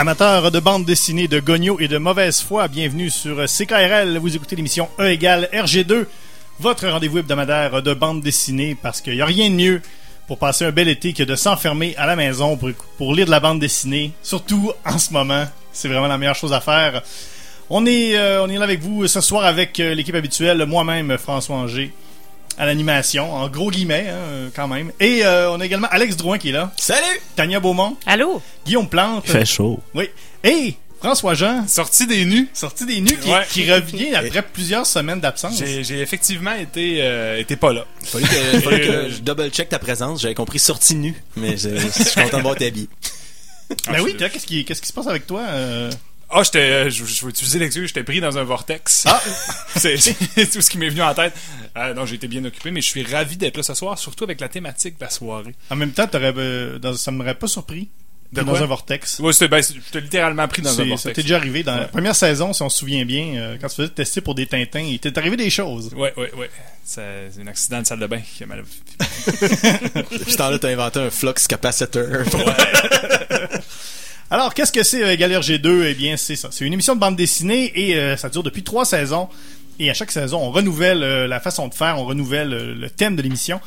Amateurs de bande dessinée, de gogno et de mauvaise foi, bienvenue sur CKRL. Vous écoutez l'émission E égale RG2, votre rendez-vous hebdomadaire de bande dessinée, parce qu'il n'y a rien de mieux pour passer un bel été que de s'enfermer à la maison pour, pour lire de la bande dessinée, surtout en ce moment. C'est vraiment la meilleure chose à faire. On est, euh, on est là avec vous ce soir avec euh, l'équipe habituelle, moi-même, François Anger, à l'animation, en gros guillemets, hein, quand même. Et euh, on a également Alex Drouin qui est là. Salut! Tania Beaumont. Allô? Guillaume Plante. Il fait chaud. Oui. Et François Jean. Sorti des nus. Sorti des nus, qui, Ouais. qui revient après plusieurs semaines d'absence. J'ai effectivement été, euh, été pas là. Fallait que, fallait que je double-check ta présence. J'avais compris sortie nue, mais je, je suis content de voir tes habits. Ben oui, toi, qu'est-ce qui, qu'est-ce qui se passe avec toi? euh? Ah, j'étais, euh, je, je vais utiliser l'excuse, j'étais pris dans un vortex. Ah! c'est c'est tout ce qui m'est venu en tête. Euh, non, j'ai été bien occupé, mais je suis ravi d'être là ce soir, surtout avec la thématique de la soirée. En même temps, t'aurais, euh, dans- ça m'aurait pas surpris De dans quoi? un vortex. Ouais, c'était, ben, littéralement pris dans un vortex. t'est déjà arrivé dans la première saison, si on se souvient bien, euh, quand tu faisais tester pour des Tintins, il t'est arrivé des choses. Ouais, ouais, ouais. C'est un accident de salle de bain qui a mal. Ce temps-là, t'as inventé un flux capacitor. Alors, qu'est-ce que c'est euh, Galère G2 Eh bien, c'est ça. C'est une émission de bande dessinée et euh, ça dure depuis trois saisons. Et à chaque saison, on renouvelle euh, la façon de faire, on renouvelle le thème de l'émission.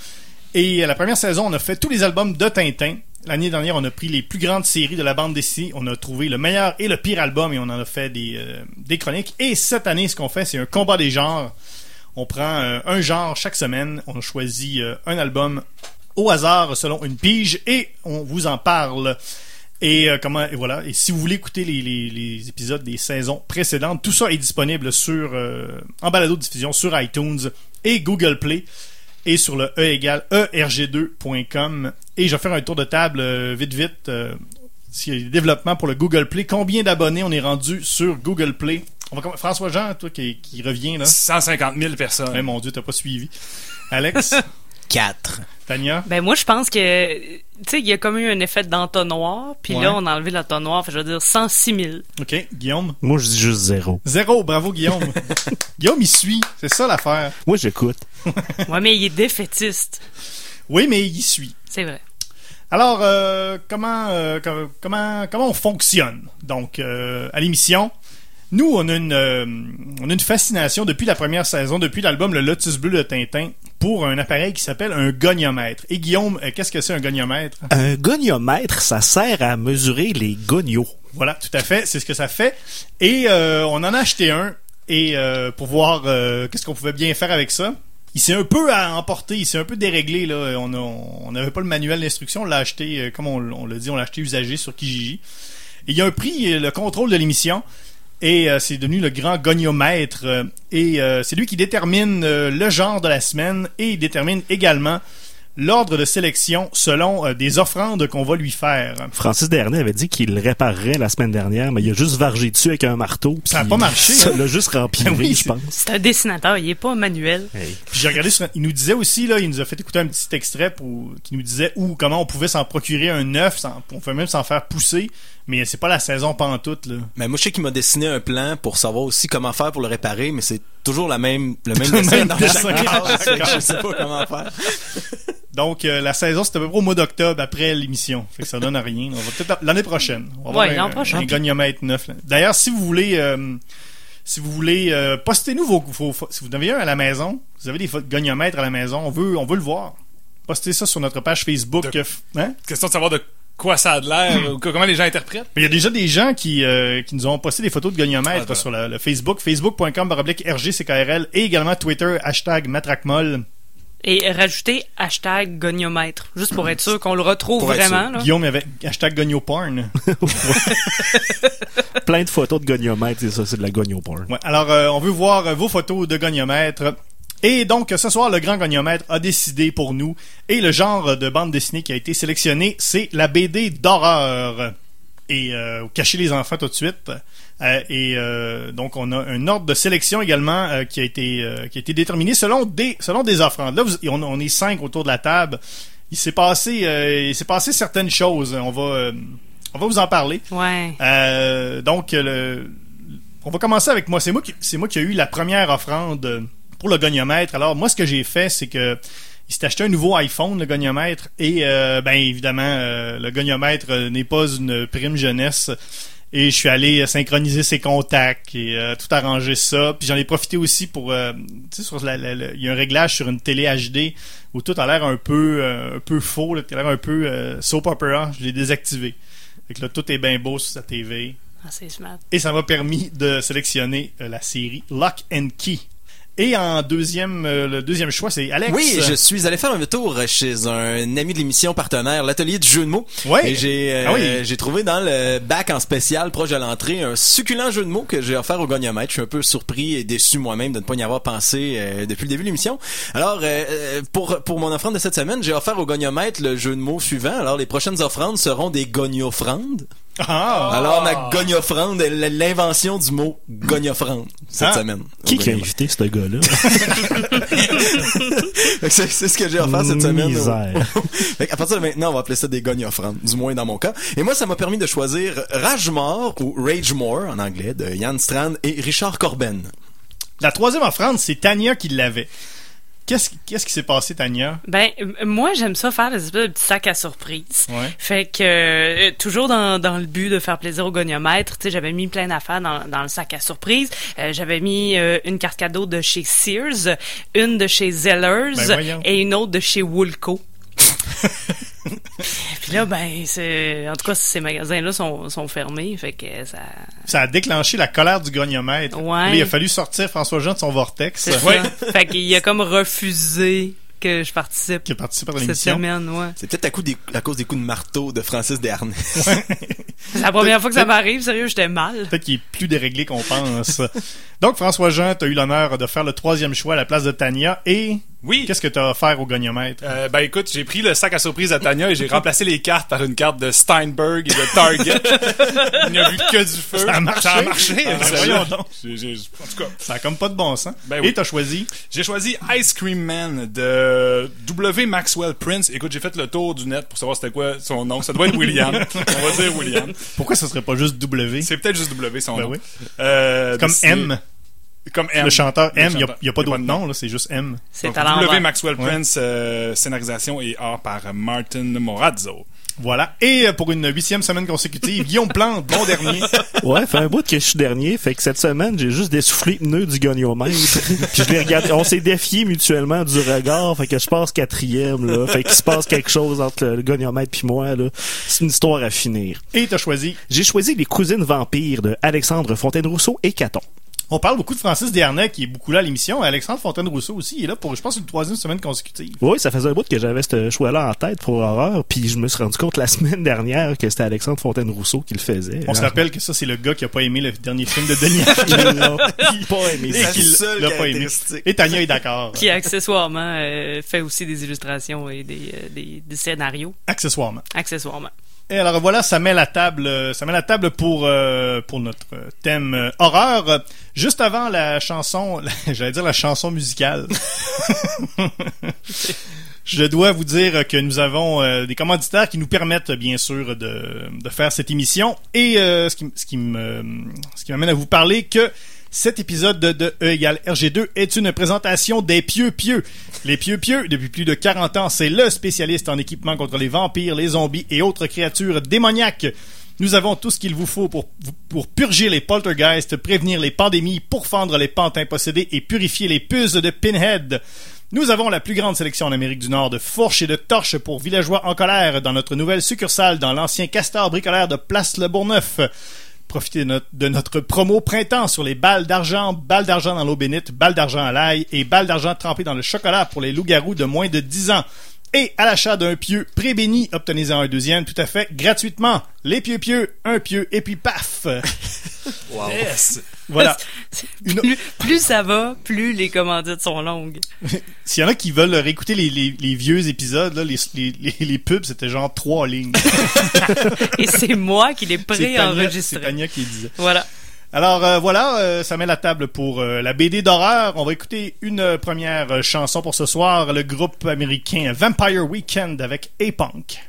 Et à la première saison, on a fait tous les albums de Tintin. L'année dernière, on a pris les plus grandes séries de la bande dessinée. On a trouvé le meilleur et le pire album et on en a fait des, des chroniques. Et cette année, ce qu'on fait, c'est un combat des genres. On prend un genre chaque semaine. On choisit un album au hasard selon une pige et on vous en parle. Et euh, comment et voilà. Et si vous voulez écouter les, les, les épisodes des saisons précédentes, tout ça est disponible sur euh, en balado diffusion sur iTunes et Google Play et sur le e égale erg2.com. Et je vais faire un tour de table euh, vite vite. Euh, s'il y a des développements pour le Google Play, combien d'abonnés on est rendu sur Google Play? On va François Jean, toi qui, qui revient là. 150 000 personnes. Eh, mon Dieu, t'as pas suivi. Alex, 4. Tania, Ben moi je pense que tu sais il y a comme eu un effet d'entonnoir, puis Ouais. là on a enlevé l'entonnoir, je veux dire 106 000. ok, Guillaume? Moi, je dis juste zéro. Zéro, bravo Guillaume. Guillaume, il suit, c'est ça l'affaire. Moi, j'écoute. Ouais, mais il est défaitiste. Oui, mais il suit. C'est vrai. Alors, euh, comment, euh, co- comment, comment on fonctionne Donc, euh, à l'émission, nous, on a une, euh, on a une fascination depuis la première saison, depuis l'album Le Lotus Bleu de Tintin, pour un appareil qui s'appelle un goniomètre. Et Guillaume, euh, qu'est-ce que c'est un goniomètre? Un goniomètre, ça sert à mesurer les gonios. Voilà, tout à fait, c'est ce que ça fait. Et euh, on en a acheté un et euh, pour voir euh, qu'est-ce qu'on pouvait bien faire avec ça. Il s'est un peu à emporter, il s'est un peu déréglé là. On n'avait pas le manuel d'instruction, on l'a acheté, euh, comme on, on l'a dit, on l'a acheté usagé sur Kijiji. Et il a pris euh, le contrôle de l'émission et euh, c'est devenu le grand goniomètre. euh, et euh, c'est lui qui détermine euh, le genre de la semaine et il détermine également l'ordre de sélection selon euh, des offrandes qu'on va lui faire. Francis Dernay avait dit qu'il le réparerait la semaine dernière, mais il a juste vargé dessus avec un marteau. Ça a puis pas marché, Ça hein? l'a juste rempli, Ben oui, je c'est- pense. C'est un dessinateur, il est pas manuel. Hey. J'ai regardé sur, il nous disait aussi là, il nous a fait écouter un petit extrait pour qui nous disait où comment on pouvait s'en procurer un sans- on pouvait même s'en faire pousser, mais c'est pas la saison pantoute là. Mais moi, je sais qu'il m'a dessiné un plan pour savoir aussi comment faire pour le réparer, mais c'est toujours la même, le même Le dessin même dans dessin. chaque case. Je sais pas comment faire. Donc euh, la saison c'était à peu près au mois d'octobre après l'émission. Fait que ça donne à rien. On va peut-être l'année prochaine. On va Ouais, un, prochain. un goniomètre neuf. D'ailleurs, si vous voulez euh, si vous voulez euh, postez-nous vos, vos- si vous en avez un à la maison, vous avez des goniomètres à la maison, on veut on veut le voir. Postez ça sur notre page Facebook. De- Hein? Question de savoir de quoi ça a de l'air, comment les gens interprètent. Mais il y a déjà des gens qui, euh, qui nous ont posté des photos de goniomètres Ah, sur le, le Facebook, facebook.com baroblique RGCKRL et également Twitter, hashtag matraquemol. Et rajouter hashtag goniomètre, juste pour être sûr qu'on le retrouve vraiment. Là. Guillaume avec hashtag gonioporn. Plein de photos de goniomètre, c'est ça, c'est de la gonioporn. Ouais, alors, euh, on veut voir vos photos de goniomètre. Et donc, ce soir, le grand goniomètre a décidé pour nous. Et le genre de bande dessinée qui a été sélectionné, c'est la BD d'horreur. et euh, cacher les enfants tout de suite. Euh, et euh, donc on a un ordre de sélection également euh, qui a été euh, qui a été déterminé selon des selon des offrandes. Là, vous- on, on est cinq autour de la table. Il s'est passé euh, il s'est passé certaines choses. On va euh, on va vous en parler. Ouais. Euh, donc, le, on va commencer avec moi. C'est moi qui, c'est moi qui ai eu la première offrande pour le goniomètre. Alors, moi, ce que j'ai fait, c'est que il s'est acheté un nouveau iPhone, le goniomètre, et euh, ben évidemment, euh, le goniomètre euh, n'est pas une prime jeunesse. Et je suis allé euh, synchroniser ses contacts et euh, tout arranger ça. Puis j'en ai profité aussi pour, euh, tu sais, sur il y a un réglage sur une télé HD où tout a l'air un peu, euh, un peu faux, là, tout a l'air un peu euh, soap opera. Je l'ai désactivé. Fait que là, tout est bien beau sur sa TV. Ah, c'est smart. Et ça m'a permis de sélectionner la série Lock and Key. Et en deuxième, euh, le deuxième choix, c'est Alex. Oui, je suis allé faire un tour chez un ami de l'émission partenaire, l'atelier du jeu de mots. Ouais. Et j'ai euh, Ah oui. j'ai trouvé dans le bac en spécial proche de l'entrée un succulent jeu de mots que j'ai offert au goniomètre. Je suis un peu surpris et déçu moi-même de ne pas y avoir pensé euh, depuis le début de l'émission. Alors pour pour mon offrande de cette semaine, j'ai offert au goniomètre le jeu de mots suivant. Alors les prochaines offrandes seront des goniofrandes. Ah, Alors ma gognofrande est l'invention du mot gognofrande cette Ah. semaine. Qui a invité ce gars-là? C'est ce que j'ai offert cette semaine. Qu'à partir de maintenant, on va appeler ça des gogne-offrandes, du moins dans mon cas. Et moi, ça m'a permis de choisir Ragemore ou Ragemore en anglais de Yann Strand et Richard Corben. La troisième offrande, c'est Tania qui l'avait. Qu'est-ce qu'est-ce qui s'est passé, Tania? Ben, moi, j'aime ça faire des espèces de petits sacs à surprise. Ouais. Fait que, euh, toujours dans, dans le but de faire plaisir au goniomètre, tu sais, j'avais mis plein d'affaires dans, dans le sac à surprise. Euh, j'avais mis euh, une carte cadeau de chez Sears, une de chez Zellers Ben et une autre de chez Woolco. Puis là, ben, c'est, en tout cas, ces magasins-là sont, sont fermés, fait que ça, Ça a déclenché la colère du goniomètre. Ouais. Là, il a fallu sortir François Jean de son vortex c'est ça. fait qu'il a comme refusé que je participe qui participé à cette l'émission. semaine, ouais. C'est peut-être à, coup des- à cause des coups de marteau de Francis Desharnais. C'est la première fois que ça m'arrive, sérieux, j'étais mal. Peut-être qu'il est plus déréglé qu'on pense. Donc, François Jean, tu as eu l'honneur de faire le troisième choix à la place de Tania. Et Oui. qu'est-ce que tu as offert au goniomètre? Euh, ben écoute, j'ai pris le sac à surprise à Tania et j'ai remplacé les cartes par une carte de Steinberg et de Target. Il n'y a vu que du feu. Ça a marché? Ça a marché. Ah, ben voyons donc. En tout cas, Ça a comme pas de bon sens. Ben oui. Et tu as choisi? J'ai choisi Ice Cream Man de W. Maxwell Prince. Écoute, j'ai fait le tour du net pour savoir c'était quoi son nom. Ça doit être William. On va dire William. pourquoi ça serait pas juste W? C'est peut-être juste W son Ben nom. oui. Euh, Comme M. Comme M. Le chanteur M, il n'y a, a pas d'autre de nom, là, c'est juste M. C'est Donc, à W. Maxwell Ouais. Prince, euh, scénarisation et art par Martin Morazzo. Voilà. Et euh, pour une huitième semaine consécutive, Guillaume Plante, bon dernier. Ouais, fait un bout que je suis dernier, fait que cette semaine, j'ai juste dessoufflé le pneu du goniomètre. Puis je l'ai regardé, on s'est défié mutuellement du regard, fait que je passe quatrième, là. Fait qu'il se passe quelque chose entre le, goniomètre puis moi, là. C'est une histoire à finir. Et tu as choisi? J'ai choisi Les Cousines Vampires de Alexandre Fontaine-Rousseau et Caton. On parle beaucoup de Francis Desharnais, qui est beaucoup là à l'émission. Alexandre Fontaine-Rousseau aussi, il est là pour, je pense, une troisième semaine consécutive. Oui, ça faisait un bout que j'avais ce choix-là en tête pour Horreur, puis je me suis rendu compte la semaine dernière que c'était Alexandre Fontaine-Rousseau qui le faisait. On se rappelle que ça, c'est le gars qui a pas aimé le dernier film de Denis il l'a pas aimé Et seule l'a pas aimé. Et Tania est d'accord. Qui accessoirement euh, fait aussi des illustrations et des, euh, des, des scénarios, Accessoirement. accessoirement. Et alors voilà, ça met la table, euh, ça met la table pour euh, pour notre thème euh, horreur. Juste avant la chanson, la- j'allais dire la chanson musicale. Je dois vous dire que nous avons des commanditaires qui nous permettent bien sûr de, faire cette émission et ce qui, ce qui m'amène à vous parler que cet épisode de, E égale RG2 est une présentation des Pieux Pieux. Les Pieux Pieux, depuis plus de 40 ans, c'est le spécialiste en équipement contre les vampires, les zombies et autres créatures démoniaques. Nous avons tout ce qu'il vous faut pour, purger les poltergeists, prévenir les pandémies, pourfendre les pantins possédés et purifier les puces de Pinhead. Nous avons la plus grande sélection en Amérique du Nord de fourches et de torches pour villageois en colère dans notre nouvelle succursale dans l'ancien castor bricolaire de Place Le Bourgneuf. Profitez de notre, de notre promo printemps sur les balles d'argent, balles d'argent dans l'eau bénite, balles d'argent à l'ail et balles d'argent trempées dans le chocolat pour les loups-garous de moins de 10 ans. Et à l'achat d'un pieu pré-béni, obtenez-en un deuxième tout à fait gratuitement. Les pieux pieux, un pieu, et puis paf! Yes! Voilà. Une- Plus, plus ça va, plus les commandites sont longues. S'il y en a qui veulent réécouter les, les, les vieux épisodes, là, les, les, les, les pubs, c'était genre trois lignes. Et c'est moi qui C'est Tania, c'est pré-enregistré. Tania qui disait. Voilà. Alors euh, voilà, euh, ça met la table pour euh, la BD d'horreur. On va écouter une première chanson pour ce soir, le groupe américain Vampire Weekend avec A-Punk.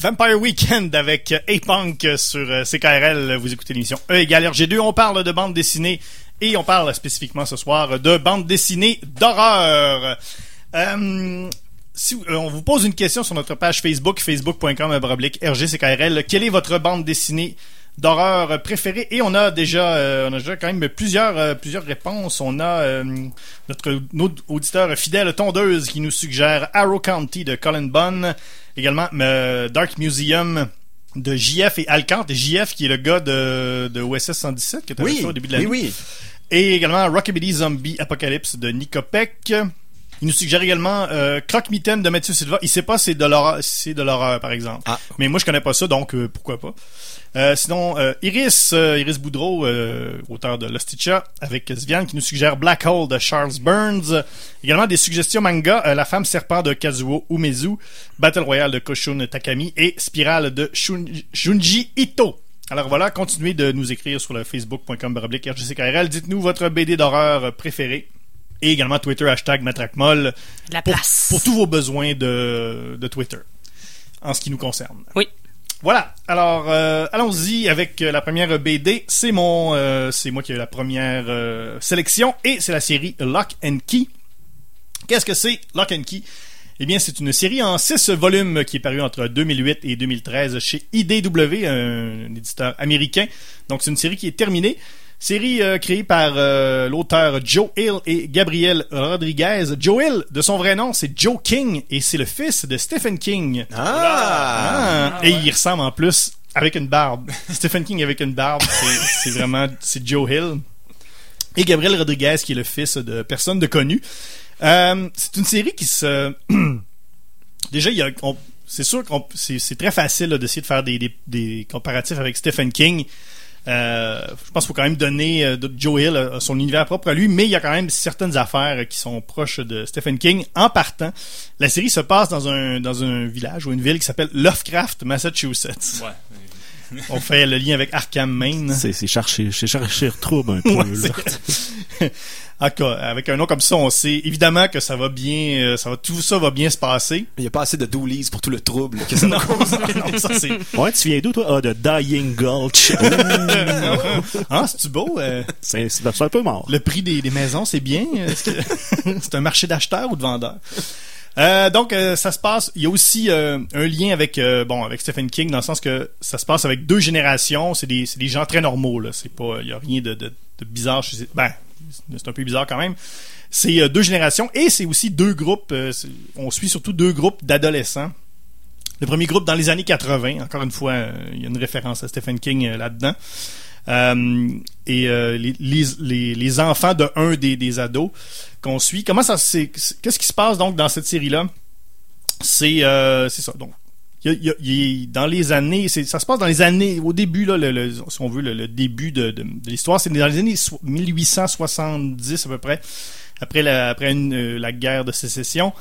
Vampire Weekend avec A-Punk sur euh, CKRL. Vous écoutez l'émission E égale RG2. On parle de bande dessinée et on parle spécifiquement ce soir de bande dessinée d'horreur. Euh, euh, on vous pose une question sur notre page Facebook, facebook.com RGCKRL. Quelle est votre bande dessinée d'horreur préférée? Et on a déjà, euh, on a déjà quand même plusieurs, euh, plusieurs réponses. On a euh, notre, notre auditeur fidèle tondeuse qui nous suggère Arrow County de Colin Bunn. Également Dark Museum de JF et Alcante. JF qui est le gars de, de OSS 117 qui était Oui, au début de l'année. oui, oui. Et également Rockabilly Zombie Apocalypse de Nico Peck. Il nous suggère également euh, Croque Mitaine de Mathieu Silva. Il sait pas si c'est de l'horreur, c'est de l'horreur par exemple. Ah. Mais moi je connais pas ça donc euh, pourquoi pas. Euh, sinon euh, Iris euh, Iris Boudreau auteur de Losticha avec Svian qui nous suggère Black Hole de Charles Burns. Également des suggestions manga La femme serpent de Kazuo Umezu, Battle Royale de Koshun Takami et Spirale de Shun- Junji Ito. Alors voilà, continuez de nous écrire sur le facebook.com RGCKRL. Dites-nous votre BD d'horreur préférée. Et également Twitter, hashtag Matraquemolle. La Pour, place. pour tous vos besoins de, de Twitter. En ce qui nous concerne. Oui. Voilà. Alors, euh, allons-y avec euh, la première BD. C'est mon, euh, c'est moi qui ai eu la première sélection et c'est la série Lock and Key. Qu'est-ce que c'est Lock and Key? Eh bien, c'est une série en six volumes qui est parue entre 2008 et 2013 chez IDW, un éditeur américain. Donc, c'est une série qui est terminée. Série euh, créée par euh, l'auteur Joe Hill et Gabriel Rodriguez. Joe Hill, de son vrai nom, c'est Joe King et c'est le fils de Stephen King. Ah! Ah, et il ressemble en plus avec une barbe. Stephen King avec une barbe, c'est c'est vraiment c'est Joe Hill. Et Gabriel Rodriguez qui est le fils de personne de connu. Euh, c'est une série qui se déjà il y a on- c'est sûr que c'est c'est très facile d'essayer de faire des, des, des comparatifs avec Stephen King. Euh, je pense qu'il faut quand même donner euh, Joe Hill son univers propre à lui, mais il y a quand même certaines affaires euh, qui sont proches de Stephen King. En partant, la série se passe dans un dans un village ou une ville qui s'appelle Lovecraft, Massachusetts. Ouais. On fait le lien avec Arkham, Maine. C'est chercher, chercher trouble un peu. Ouais, cas, avec un nom comme ça, on sait évidemment que ça va bien, euh, ça va tout ça va bien se passer. Il n'y a pas assez de doolies pour tout le trouble que ça non, ça c'est. Ouais, tu viens d'où, toi? Ah, de Dying Gulch. Ah, c'est tu beau. euh, c'est un peu mort. le prix des, des maisons, c'est bien? Que c'est un marché d'acheteurs ou de vendeurs? Euh, donc euh, ça se passe. Il y a aussi euh, un lien avec euh, bon avec Stephen King dans le sens que ça se passe avec deux générations. C'est des c'est des gens très normaux là. C'est pas il y a rien de, de, de bizarre. chez- Ben c'est un peu bizarre quand même. C'est euh, deux générations et c'est aussi deux groupes. euh, on suit surtout deux groupes d'adolescents. Le premier groupe dans les années 80. Encore une fois, euh, il y a une référence à Stephen King là-dedans. Et les, enfants de un des, des ados qu'on suit. Comment ça c'est qu'est-ce qui se passe donc dans cette série là C'est c'est ça. Donc il il il dans les années, ça se passe dans les années, au début, là, le, le- si on veut, le, le début de, de, de l'histoire, c'est dans les années so- 1870 à peu près, après la, après une, euh, la guerre de sécession.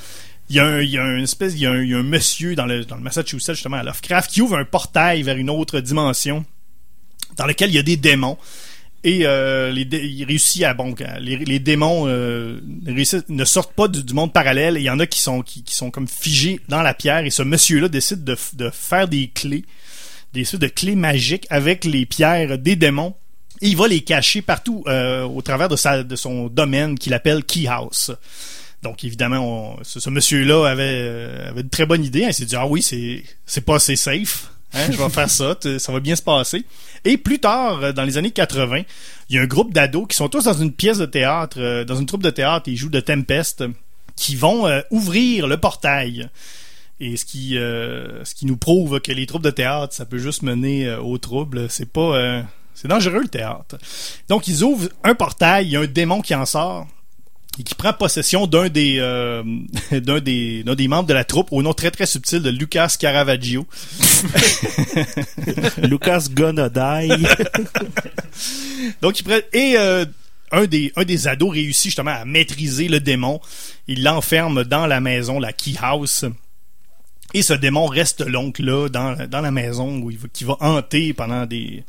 Il y a un, il y a une espèce, il y a un, il y a un monsieur dans le, dans le Massachusetts, justement, à Lovecraft, qui ouvre un portail vers une autre dimension, dans lequel il y a des démons. Et euh, les il réussit à bon à- les, démons euh, ne sortent pas du, monde parallèle. Il y en a qui sont qui, sont comme figés dans la pierre. Et ce monsieur-là décide de, de faire des clés, des sortes de clés magiques avec les pierres des démons. Et il va les cacher partout euh, au travers de sa de son domaine qu'il appelle Key House. Donc évidemment, ce, monsieur-là avait euh, avait une très bonne idée. Il s'est dit ah oui c'est c'est pas assez safe. Hein, je vais faire ça, ça va bien se passer. Et plus tard, euh, dans les années 80, il y a un groupe d'ados qui sont tous dans une pièce de théâtre, euh, dans une troupe de théâtre, ils jouent de Tempest, qui vont euh, ouvrir le portail. Et ce qui, nous prouve que les troupes de théâtre, ça peut juste mener au trouble. C'est pas, c'est dangereux le théâtre. Donc ils ouvrent un portail, il y a un démon qui en sort et qui prend possession d'un des, euh, d'un des, d'un des membres de la troupe au nom très très subtil de Lucas Caravaggio. Lucas Gonna Die. Donc, il prend- et euh, un des un des ados réussit justement à maîtriser le démon. Il l'enferme dans la maison, la key house. Et ce démon reste donc là dans, dans la maison où il va, qui va hanter pendant des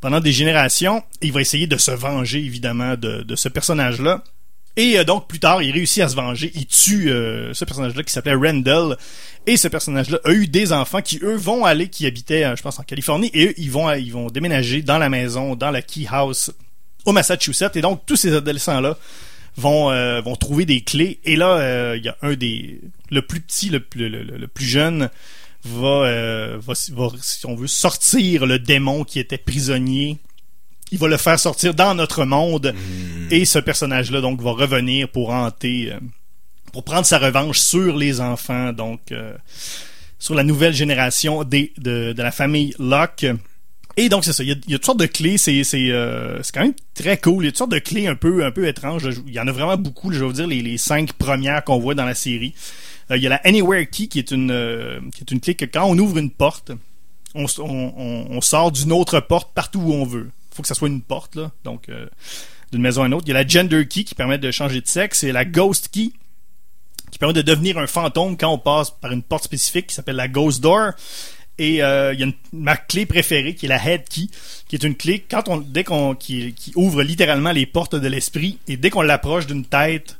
pendant des générations. Il va essayer de se venger évidemment de, de ce personnage-là. Et euh, donc plus tard, il réussit à se venger. Il tue euh, ce personnage-là qui s'appelait Randall. Et ce personnage-là a eu des enfants qui eux vont aller, qui habitaient, euh, je pense, en Californie, et eux ils vont ils vont déménager dans la maison, dans la Key House au Massachusetts. Et donc tous ces adolescents-là vont euh, vont trouver des clés. Et là, il y a un des le plus petit, le plus le, plus jeune va, va va si on veut sortir le démon qui était prisonnier. Il va le faire sortir dans notre monde. Et ce personnage-là donc va revenir pour hanter, euh, pour prendre sa revanche sur les enfants, donc euh, sur la nouvelle génération des, de, de la famille Locke. Et donc c'est ça, il y, a, il y a toutes sortes de clés, c'est c'est euh, c'est quand même très cool. Il y a toutes sortes de clés un peu un peu étranges. Il y en a vraiment beaucoup. Je vais vous dire les, les cinq premières qu'on voit dans la série. Euh, il y a la Anywhere Key qui est une euh, qui est une clé que quand on ouvre une porte, on, s- on, on- on sort d'une autre porte partout où on veut. Faut que ça soit une porte donc euh, d'une maison à une autre. Il y a la Gender Key qui permet de changer de sexe et la Ghost Key qui permet de devenir un fantôme quand on passe par une porte spécifique qui s'appelle la Ghost Door. Et euh, il y a ma clé préférée qui est la Head Key, qui est une clé quand on dès qu'on qui, ouvre littéralement les portes de l'esprit et dès qu'on l'approche d'une tête,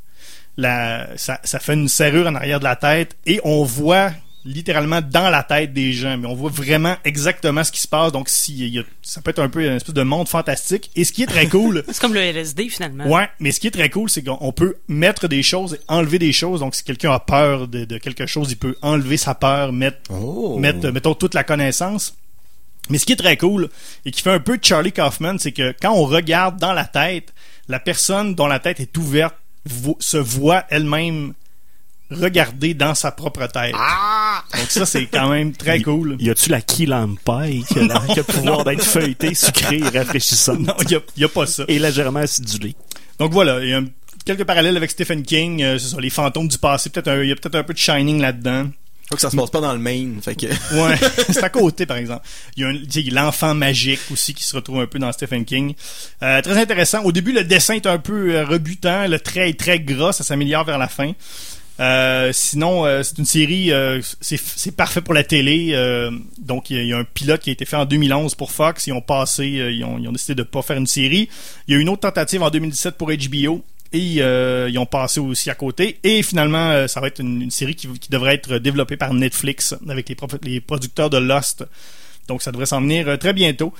ça fait une serrure en arrière de la tête et on voit littéralement dans la tête des gens, mais on voit vraiment exactement ce qui se passe. Donc, si, il y a- ça peut être un peu une espèce de monde fantastique. Et ce qui est très cool, C'est comme le LSD finalement. Ouais, mais ce qui est très cool, c'est qu'on peut mettre des choses et enlever des choses. Donc, si quelqu'un a peur de, de quelque chose, il peut enlever sa peur, mettre, Oh. mettre, mettons, toute la connaissance. Mais ce qui est très cool et qui fait un peu Charlie Kaufman, c'est que quand on regarde dans la tête, la personne dont la tête est ouverte vo- se voit elle-même regarder dans sa propre tête. Donc ça, c'est quand même très cool. Y a-tu la Key Lamp Pie qui a, le pouvoir d'être feuilleté, sucré et rafraîchissant? Non, il y a, il y a pas ça. Et légèrement acidulé. Donc voilà, il y a un- quelques parallèles avec Stephen King. euh, c'est ça, les fantômes du passé. Peut-être il y a peut-être un peu de Shining là-dedans. Faut que ça se passe pas dans le Maine, fait que... Ouais, c'est à côté, par exemple. Il y a l'enfant magique aussi qui se retrouve un peu dans Stephen King. Euh, très intéressant. Au début, le dessin est un peu euh, rebutant. Le trait est très gras. Ça s'améliore vers la fin. Euh, sinon, euh, c'est une série, euh, c'est parfait pour la télé. donc, il y, a- un pilote qui a été fait en 2011 pour Fox. Ils ont passé, ils, ont, décidé de pas faire une série. Il y a eu une autre tentative en 2017 pour HBO. Et ils ont passé aussi à côté. Et finalement, ça va être une, série qui, devrait être développée par Netflix avec les, les producteurs de Lost. Donc, ça devrait s'en venir très bientôt.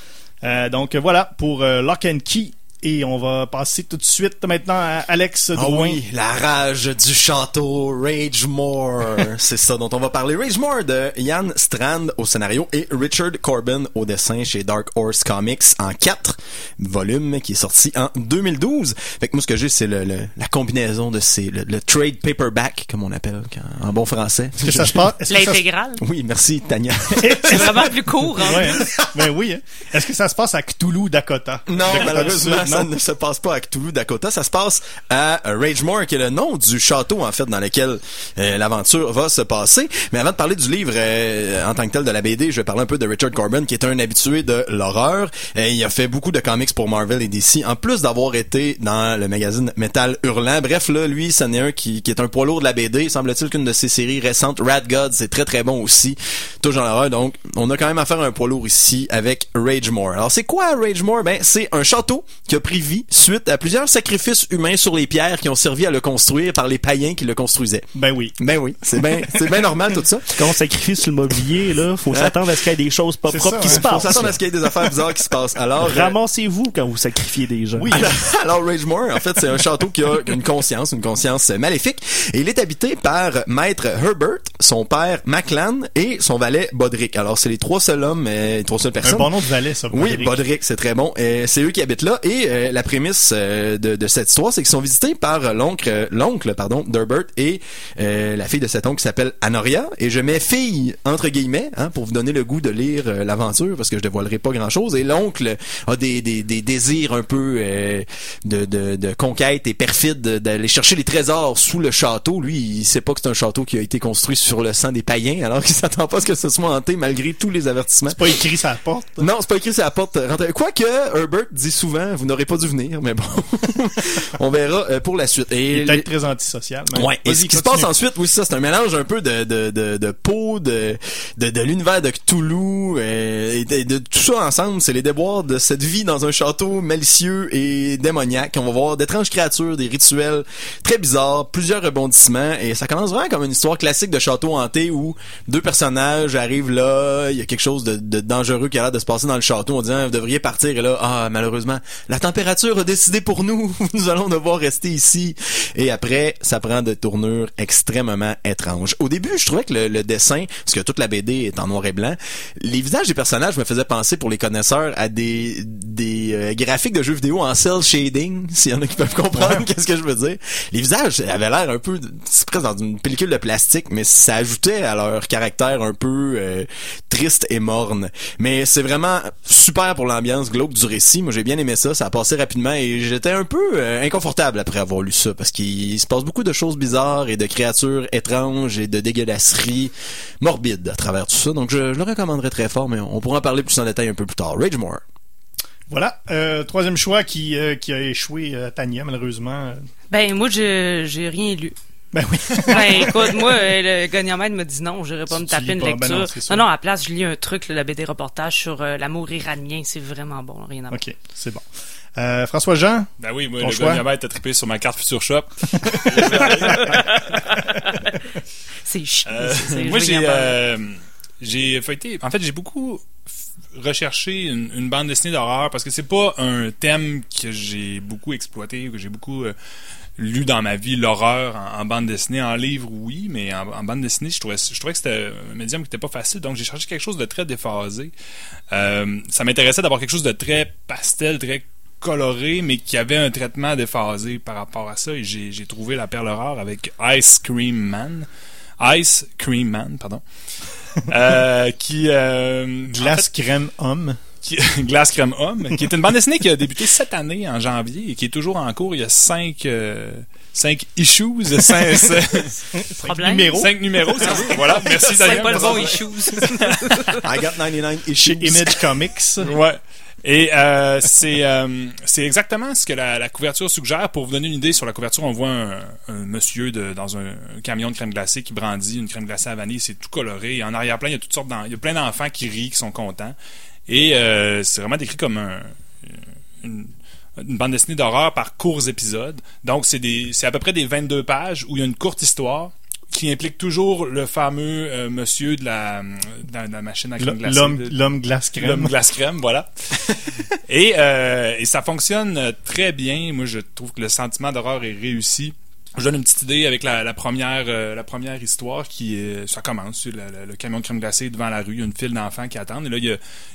Donc, voilà pour Lock and Key. Et on va passer tout de suite maintenant à Alex Ah Drouin. oui, la rage du château, Rage More. c'est ça dont on va parler. Rage More de Ian Strand au scénario et Richard Corbin au dessin chez Dark Horse Comics en quatre volumes qui est sorti en 2012. Fait que moi, ce que j'ai, c'est le, le- la combinaison de ces, le, le trade paperback, comme on appelle en bon français. Est-ce que ça se passe? se- L'intégrale. Oui, merci, Tania. C'est vraiment plus court. Hein? Ouais, hein? Ben oui. hein. Est-ce que ça se passe à Cthulhu, Dakota? Non, malheureusement, ça ne se passe pas à Cthulhu, Dakota. Ça se passe à Ragemore, qui est le nom du château, en fait, dans lequel euh, l'aventure va se passer. Mais avant de parler du livre euh, en tant que tel de la BD, je vais parler un peu de Richard Corbin, qui est un habitué de l'horreur. Euh, il a fait beaucoup de comics pour Marvel et DC, en plus d'avoir été dans le magazine Metal Hurlant. Bref, là, lui, c'en est un qui, qui est un poids lourd de la BD. Semble-t-il qu'une de ses séries récentes, Rad Gods, c'est très très bon aussi. Toujours dans l'horreur, donc on a quand même affaire à un poids lourd ici avec Ragemore. Alors c'est quoi Ragemore? Ben c'est un château a pris vie suite à plusieurs sacrifices humains sur les pierres qui ont servi à le construire par les païens qui le construisaient. Ben oui. Ben oui, c'est bien c'est bien normal tout ça. Quand on sacrifie sur le mobilier, là, faut s'attendre à ce qu'il y ait des choses pas propres ça, qui ouais. se Faut passent. s'attendre à ce qu'il y ait des affaires bizarres qui se passent. Alors euh, Ramassez-vous quand vous sacrifiez des gens. Oui. Alors, alors, Ragemore, en fait, c'est un château qui a une conscience, une conscience maléfique, et il est habité par Maître Herbert, son père Maclan et son valet Bodrick. Alors, c'est les trois seuls hommes, euh, les trois seules Un personnes. bon nom de valet, ça. Oui. Bodrick, c'est très bon. C'est eux qui habitent là. Et euh, la prémisse euh, de, de cette histoire, c'est qu'ils sont visités par l'oncle, euh, l'oncle, pardon, d'Herbert et euh, la fille de cet oncle qui s'appelle Anoria. Et je mets fille entre guillemets, hein, pour vous donner le goût de lire euh, l'aventure, parce que je dévoilerai pas grand-chose. Et l'oncle a des, des, des désirs un peu euh, de, de, de conquête et perfide d'aller chercher les trésors sous le château. Lui, il sait pas que c'est un château qui a été construit sur le sang des païens, alors qu'il s'attend pas à ce que ce soit hanté malgré tous les avertissements. C'est pas écrit sur la porte. Non, c'est pas écrit sur la porte. Quoique, Herbert dit souvent, vous n'aurez pas dû venir, mais bon. On verra euh, pour la suite. Il Et est peut-être très antisocial. mais Ouais. Et ce qui se passe ensuite, oui, c'est ça, c'est un mélange un peu de de de, de peau, de de, de l'univers de Cthulhu euh, et de, de tout ça ensemble. C'est les déboires de cette vie dans un château malicieux et démoniaque. On va voir d'étranges créatures, des rituels très bizarres, plusieurs rebondissements et ça commence vraiment comme une histoire classique de château hanté où deux personnages arrivent là, il y a quelque chose de, de dangereux qui a l'air de se passer dans le château en disant vous devriez partir et là ah malheureusement la température a décidé pour nous, nous allons devoir rester ici et après ça prend de tournures extrêmement étranges. Au début, je trouvais que le, le dessin, parce que toute la BD est en noir et blanc, les visages des personnages me faisaient penser pour les connaisseurs à des des euh, graphiques de jeux vidéo en cel shading, s'il y en a qui peuvent comprendre qu'est-ce que je veux dire. Les visages avaient l'air un peu c'est presque dans une pellicule de plastique, mais ça ajoutait à leur caractère un peu euh, triste et morne. Mais c'est vraiment super pour l'ambiance glauque du récit. Moi, j'ai bien aimé ça. Ça a passé rapidement et j'étais un peu euh, inconfortable après avoir lu ça parce qu'il se passe beaucoup de choses bizarres et de créatures étranges et de dégueulasseries morbides à travers tout ça. Donc, je, je le recommanderais très fort, mais on pourra en parler plus en détail un peu plus tard. Rage More. Voilà. Euh, troisième choix qui, euh, qui a échoué à Tania, malheureusement. Ben, moi, je j'ai rien lu. Ben oui. Ben, écoute, moi, euh, le gagnant-maître me dit non, j'irai pas Tu- me taper une pas, ben lecture. non, non, non, à la place, je lis un truc, là, la BD reportage sur euh, l'amour iranien. C'est vraiment bon, rien à voir. OK, c'est bon. Euh, François Jean, Ben oui, moi, Ton le gars a trippé sur ma carte Future Shop. C'est chiant. Euh, moi, je j'ai, j'ai feuilleté. En fait, j'ai beaucoup recherché une, une bande dessinée d'horreur parce que c'est pas un thème que j'ai beaucoup exploité, que j'ai beaucoup euh, lu dans ma vie, l'horreur en, en bande dessinée, en livre, oui, mais en, en bande dessinée, je trouvais, je trouvais que c'était un médium qui était pas facile. Donc, j'ai cherché quelque chose de très déphasé. Euh, ça m'intéressait d'avoir quelque chose de très pastel, très coloré, mais qui avait un traitement déphasé par rapport à ça. Et j'ai j'ai trouvé la perle rare avec Ice Cream Man. Ice Cream Man, pardon. Euh, qui euh, glace crème homme. Qui, Glace Crème Homme, qui est une bande dessinée qui a débuté cette année en janvier et qui est toujours en cours. Il y a cinq, euh, cinq issues, cinq, Problème. numéros. cinq numéros. ça voilà, merci C'est Daniel. pas le bon issues. I got 99 Chez issues. Image Comics. Ouais. Et euh, c'est euh, c'est exactement ce que la, la couverture suggère. Pour vous donner une idée, sur la couverture, on voit un, un monsieur de, dans un, un camion de crème glacée qui brandit une crème glacée à vanille. C'est tout coloré. Et en arrière-plan, il y a toutes sortes d'en- il y a plein d'enfants qui rient, qui sont contents. Et euh, c'est vraiment décrit comme un, une, une bande dessinée d'horreur par courts épisodes. Donc c'est des c'est à peu près des 22 pages où il y a une courte histoire qui implique toujours le fameux euh, monsieur de la, de la, de la machine à crème glacée. L'homme l'homme glace crème. L'homme glace crème, voilà. et, euh, et ça fonctionne très bien. Moi, je trouve que le sentiment d'horreur est réussi. Je donne une petite idée avec la, première euh, la première histoire qui ça commence le, le- camion de crème glacée devant la rue, il y a une file d'enfants qui attendent et là il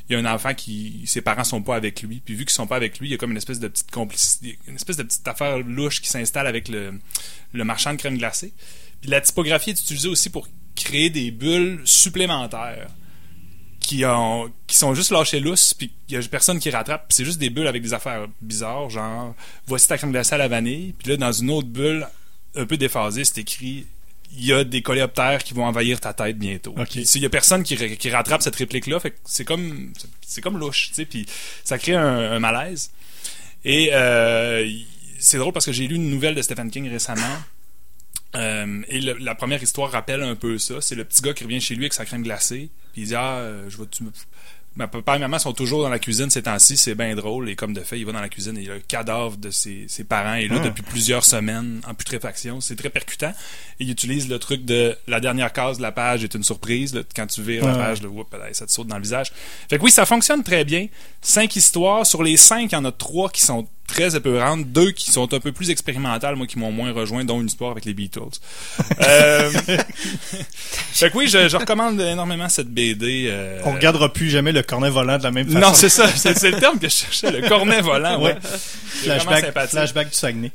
y a, un enfant qui ses parents sont pas avec lui puis vu qu'ils sont pas avec lui, il y a comme une espèce de petite complicité, une espèce de petite affaire louche qui s'installe avec le marchand de crème glacée. Puis la typographie est utilisée aussi pour créer des bulles supplémentaires qui ont qui sont juste lâchés lousses puis il y a personne qui rattrape c'est juste des bulles avec des affaires bizarres genre voici ta crème glacée à la vanille puis là dans une autre bulle un peu déphasée c'est écrit il y a des coléoptères qui vont envahir ta tête bientôt. Il y a personne qui, ra- qui rattrape cette réplique là, fait que c'est comme c'est comme louche, tu sais, puis ça crée un, un malaise. Et euh, c'est drôle parce que j'ai lu une nouvelle de Stephen King récemment. Euh, et le- la première histoire rappelle un peu ça. C'est le petit gars qui revient chez lui avec sa crème glacée. Puis il dit Ah, je vais tu me- Ma papa et maman sont toujours dans la cuisine ces temps-ci, c'est bien drôle. Et comme de fait, il va dans la cuisine et il y a le cadavre de ses, ses parents est là Ah. depuis plusieurs semaines en putréfaction. C'est très percutant. Et il utilise le truc de la dernière case de la page est une surprise. là. quand tu vires la Ouais. page, là, whoop, ça te saute dans le visage. Fait que oui, ça fonctionne très bien. Cinq histoires. Sur les cinq, il y en a trois qui sont très épeurantes, deux qui sont un peu plus expérimentales, moi qui m'ont moins rejoint, dont une histoire avec les Beatles. Euh, fait que oui, je, je recommande énormément cette BD. euh, On regardera plus jamais le cornet volant de la même façon. non, c'est ça, c'est le terme que je cherchais, le cornet volant, ouais. Ouais. C'est vraiment flashback, flashback du Saguenay.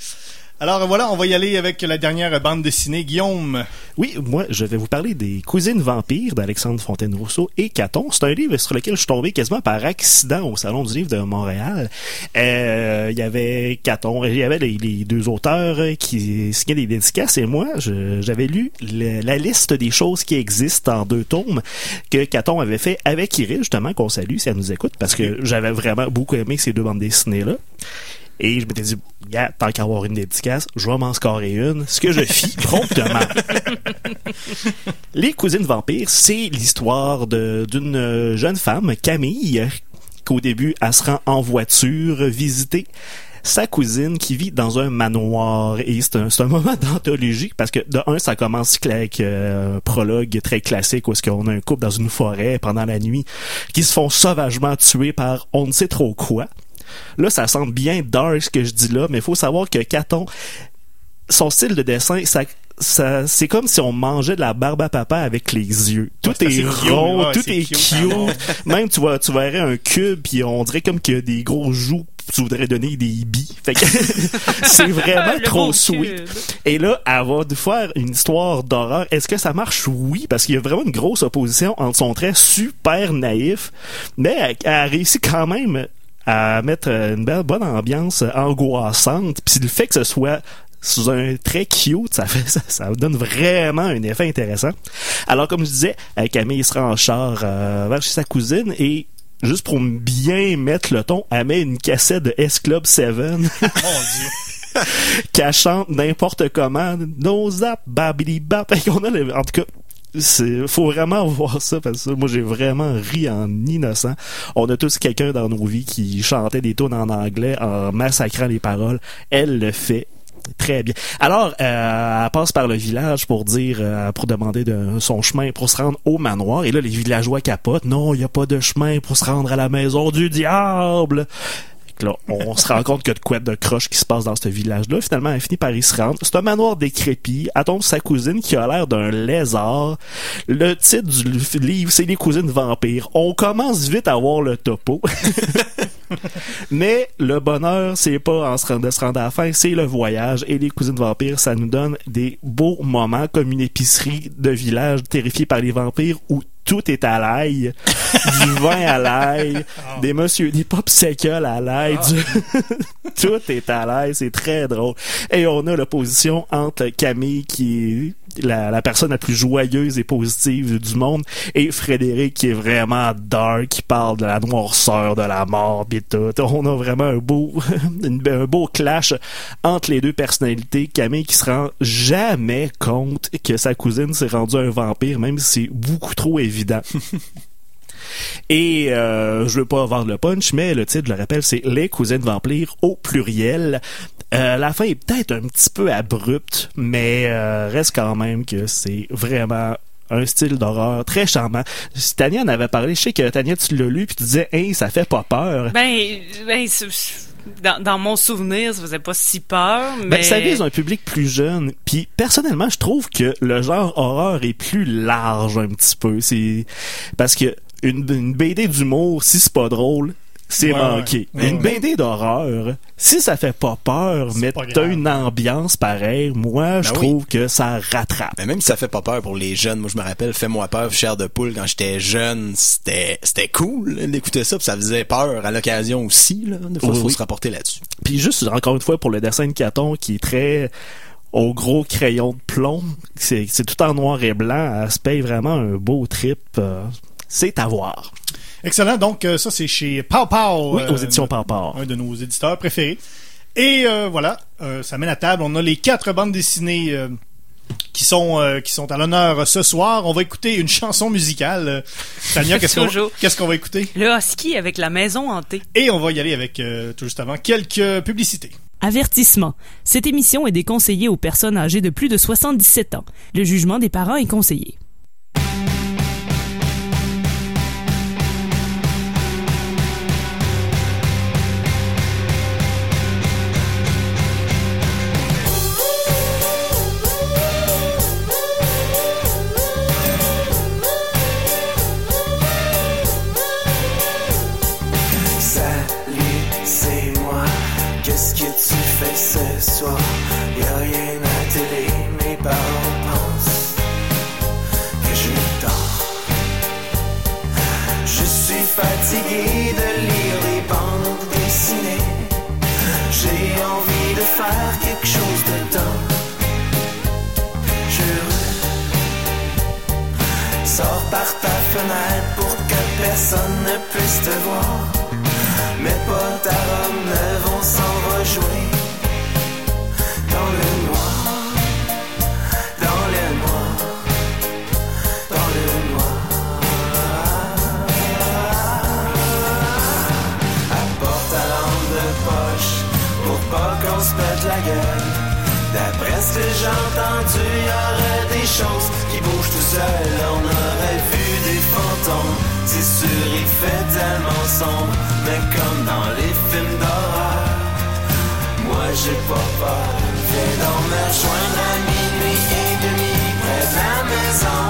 Alors voilà, on va y aller avec la dernière bande dessinée. Guillaume, Oui, moi, je vais vous parler des Cousines vampires d'Alexandre Fontaine-Rousseau et Caton. C'est un livre sur lequel je suis tombé quasiment par accident au Salon du livre de Montréal. Euh, Il y avait Caton, il y avait les, les deux auteurs qui signaient des dédicaces et moi, j'avais lu le- la liste des choses qui existent en deux tomes que Caton avait fait avec Iris, justement, qu'on salue si elle nous écoute, parce que j'avais vraiment beaucoup aimé ces deux bandes dessinées-là. Et je m'étais dit, tant qu'à avoir une dédicace, je vais m'en scorer une. Ce que je fis promptement. Les cousines vampires, c'est l'histoire d'une jeune femme, Camille, qu'au début, elle se rend en voiture visiter sa cousine qui vit dans un manoir. Et c'est un, un moment d'anthologie parce que, de un, ça commence avec euh, un prologue très classique où est-ce qu'on a un couple dans une forêt pendant la nuit qui se font sauvagement tuer par on ne sait trop quoi. Là, ça semble bien dark ce que je dis là, mais il faut savoir que Caton, son style de dessin, ça, ça, c'est comme si on mangeait de la barbe à papa avec les yeux. Tout Ouais, est rond, ouais, tout est cute. Même tu vois, tu verrais un cube puis on dirait comme qu'il y a des gros joues. Tu voudrais donner des billes. C'est vraiment trop sweet. cube. Et là, elle va nous faire une histoire d'horreur. Est-ce que ça marche? Oui, parce qu'il y a vraiment une grosse opposition entre son trait super naïf, mais elle, elle a réussi quand même à mettre une belle bonne ambiance angoissante. Puis le fait que ce soit sous un trait cute, ça fait ça, ça donne vraiment un effet intéressant. Alors comme je disais, euh, Camille sera en char euh, vers chez sa cousine et juste pour bien mettre le ton, elle met une cassette de S Club 7 mon Dieu. qu'elle chante n'importe comment. No zap, babidi bap. Qu'on a le- en tout cas, c'est, faut vraiment voir ça parce que moi j'ai vraiment ri en innocent. On a tous quelqu'un dans nos vies qui chantait des tunes en anglais en massacrant les paroles. Elle le fait. Très bien. Alors, euh, elle passe par le village pour dire, euh, pour demander de son chemin pour se rendre au manoir. Et là, les villageois capotent. Non, il n'y a pas de chemin pour se rendre à la maison du diable. Que on se rend compte a de quoi de croche qui se passe dans ce village-là. Finalement, elle finit par y se rendre. C'est un manoir décrépit. Elle sa cousine qui a l'air d'un lézard. Le titre du livre, c'est Les cousines vampires. On commence vite à voir le topo. Mais le bonheur, c'est pas en se rend- de se rendre à la fin, c'est le voyage. Et les cousines vampires, ça nous donne des beaux moments comme une épicerie de village terrifiée par les vampires où tout est à l'ail, du vin à l'ail, des monsieur, des popsicles à l'ail, du- tout est à l'ail, c'est très drôle. Et on a l'opposition entre Camille qui est la, la personne la plus joyeuse et positive du monde et Frédéric qui est vraiment dark, qui parle de la noirceur, de la mort, pis tout. On a vraiment un beau, un beau clash entre les deux personnalités. Camille qui se rend jamais compte que sa cousine s'est rendue un vampire, même si c'est beaucoup trop évident. Et euh, je veux pas avoir le punch, mais le titre, je le rappelle, c'est Les cousines vampires au pluriel. Euh, la fin est peut-être un petit peu abrupte, mais euh, reste quand même que c'est vraiment un style d'horreur très charmant. Tania en avait parlé, je sais que Tania, tu l'as lu, puis tu disais, hey, ça fait pas peur. Ben, ben dans, dans mon souvenir, ça faisait pas si peur, mais... Ben, ça vise un public plus jeune. Puis personnellement, je trouve que le genre horreur est plus large un petit peu. C'est parce que une, une BD d'humour, si c'est pas drôle, c'est Ouais, manqué. ouais. Une Ouais. BD d'horreur, si ça fait pas peur, mais t'as une ambiance pareille, moi, je Ben oui. trouve que ça rattrape. Mais même si ça fait pas peur pour les jeunes, moi je me rappelle Fais-moi peur, chair de poule quand j'étais jeune, c'était c'était cool d'écouter ça, puis ça faisait peur à l'occasion aussi là. Des fois, Oui, faut oui. se rapporter là-dessus. Puis juste encore une fois pour le dessin de Caton qui est très au gros crayon de plomb, c'est c'est tout en noir et blanc, elle se paye vraiment un beau trip. euh, c'est à voir. Excellent. Donc, euh, ça, c'est chez Pow Pow. Oui, aux euh, éditions Pampard. Un de nos éditeurs préférés. Et euh, voilà, euh, ça mène à table. On a les quatre bandes dessinées euh, qui sont euh, qui sont à l'honneur ce soir. On va écouter une chanson musicale. Tania, qu'est-ce qu'on qu'est-ce qu'on va écouter? Le husky avec la maison hantée. Et on va y aller avec euh, tout juste avant quelques publicités. Avertissement. Cette émission est déconseillée aux personnes âgées de plus de 77 ans. Le jugement des parents est conseillé. Fatigué de lire les bandes dessinées. J'ai envie de faire quelque chose de temps. Je Sors par ta fenêtre pour que personne ne puisse te voir. Mes potes à Rome ne vont s'en rejouer. D'après ce que j'ai entendu, y aurait des choses qui bougent tout seul. On aurait vu des fantômes, c'est sûr, il fait tellement sombre. Mais comme dans les films d'horreur, moi j'ai pas peur. Viens donc me rejoindre à minuit et demi près de la maison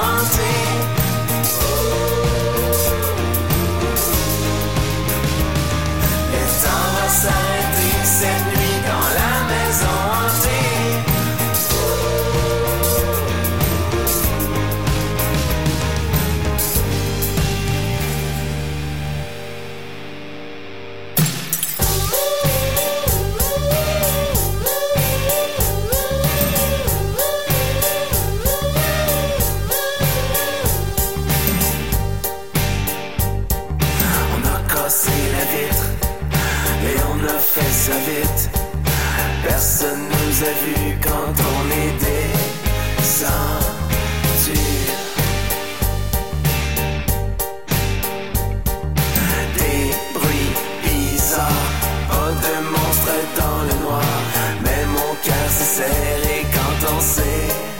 serré quand on s'est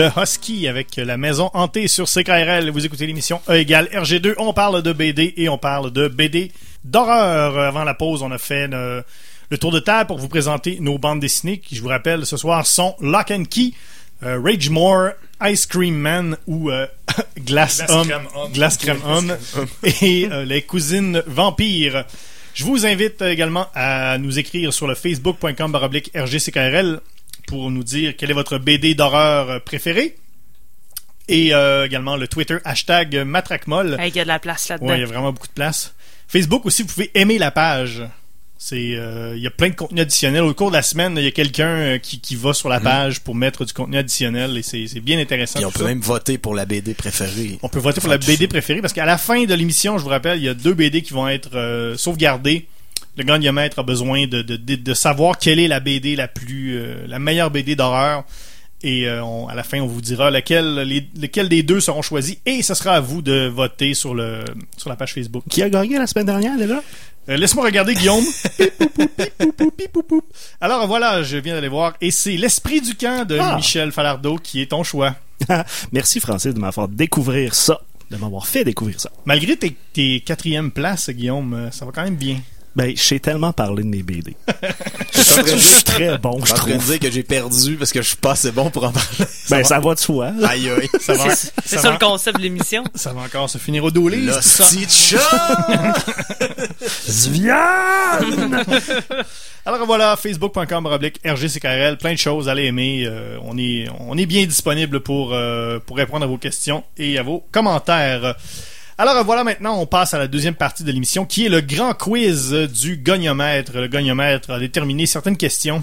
Le Husky avec la maison hantée sur CKRL. Vous écoutez l'émission E égale RG2. On parle de BD et on parle de BD d'horreur. Avant la pause, on a fait le, le tour de table pour vous présenter nos bandes dessinées qui, je vous rappelle, ce soir sont Lock and Key, euh, Rage More, Ice Cream Man ou euh, Glass, Glass Homme, Crème Homme. Glass Crème Homme et euh, les cousines vampires. Je vous invite également à nous écrire sur le facebook.com RGCKRL pour nous dire quelle est votre BD d'horreur euh, préférée. Et euh, également le Twitter hashtag Matracmol. Hey, Il y a de la place là-dedans. Il y a vraiment beaucoup de place. Facebook aussi, vous pouvez aimer la page. C'est, euh, il y a plein de contenu additionnel. Au cours de la semaine, il y a quelqu'un qui, qui va sur la page pour mettre du contenu additionnel et c'est, c'est bien intéressant. Puis on peut ça. même voter pour la BD préférée. On peut voter pour la BD préférée parce qu'à la fin de l'émission, je vous rappelle, il y a deux BD qui vont être euh, sauvegardées. Le gagnomètre a besoin de, de, de, de savoir quelle est la BD la plus, euh, la meilleure BD d'horreur. Et euh, on- à la fin, on vous dira lequel, les, des deux seront choisis. Et ce sera à vous de voter sur le sur la page Facebook. Qui a gagné la semaine dernière, déjà? Euh, Laisse-moi regarder, Guillaume. Alors voilà, je viens d'aller voir. Et c'est L'Esprit du camp de Ah. Michel Falardeau qui est ton choix. Merci, Francis, de m'avoir découvrir ça. De m'avoir fait découvrir ça. Malgré tes, tes quatrièmes places, Guillaume, ça va quand même bien. Ben, je sais tellement parler de mes BD. Je suis je suis très bon, Je je suis en train de trouve. dire que j'ai perdu parce que je suis pas assez bon pour en parler. Ben, ça va? de soi. Aïe aïe. Ça va, C'est ça ça va- le concept de l'émission. ça va encore se finir au. L'hostie de chat! Viens! Alors voilà, facebook.com RGCKRL, plein de choses, allez aimer. Euh, on est on est bien disponible pour euh, pour répondre à vos questions et à vos commentaires. Alors voilà, maintenant on passe à la deuxième partie de l'émission qui est le grand quiz du goniomètre. Le goniomètre a déterminé certaines questions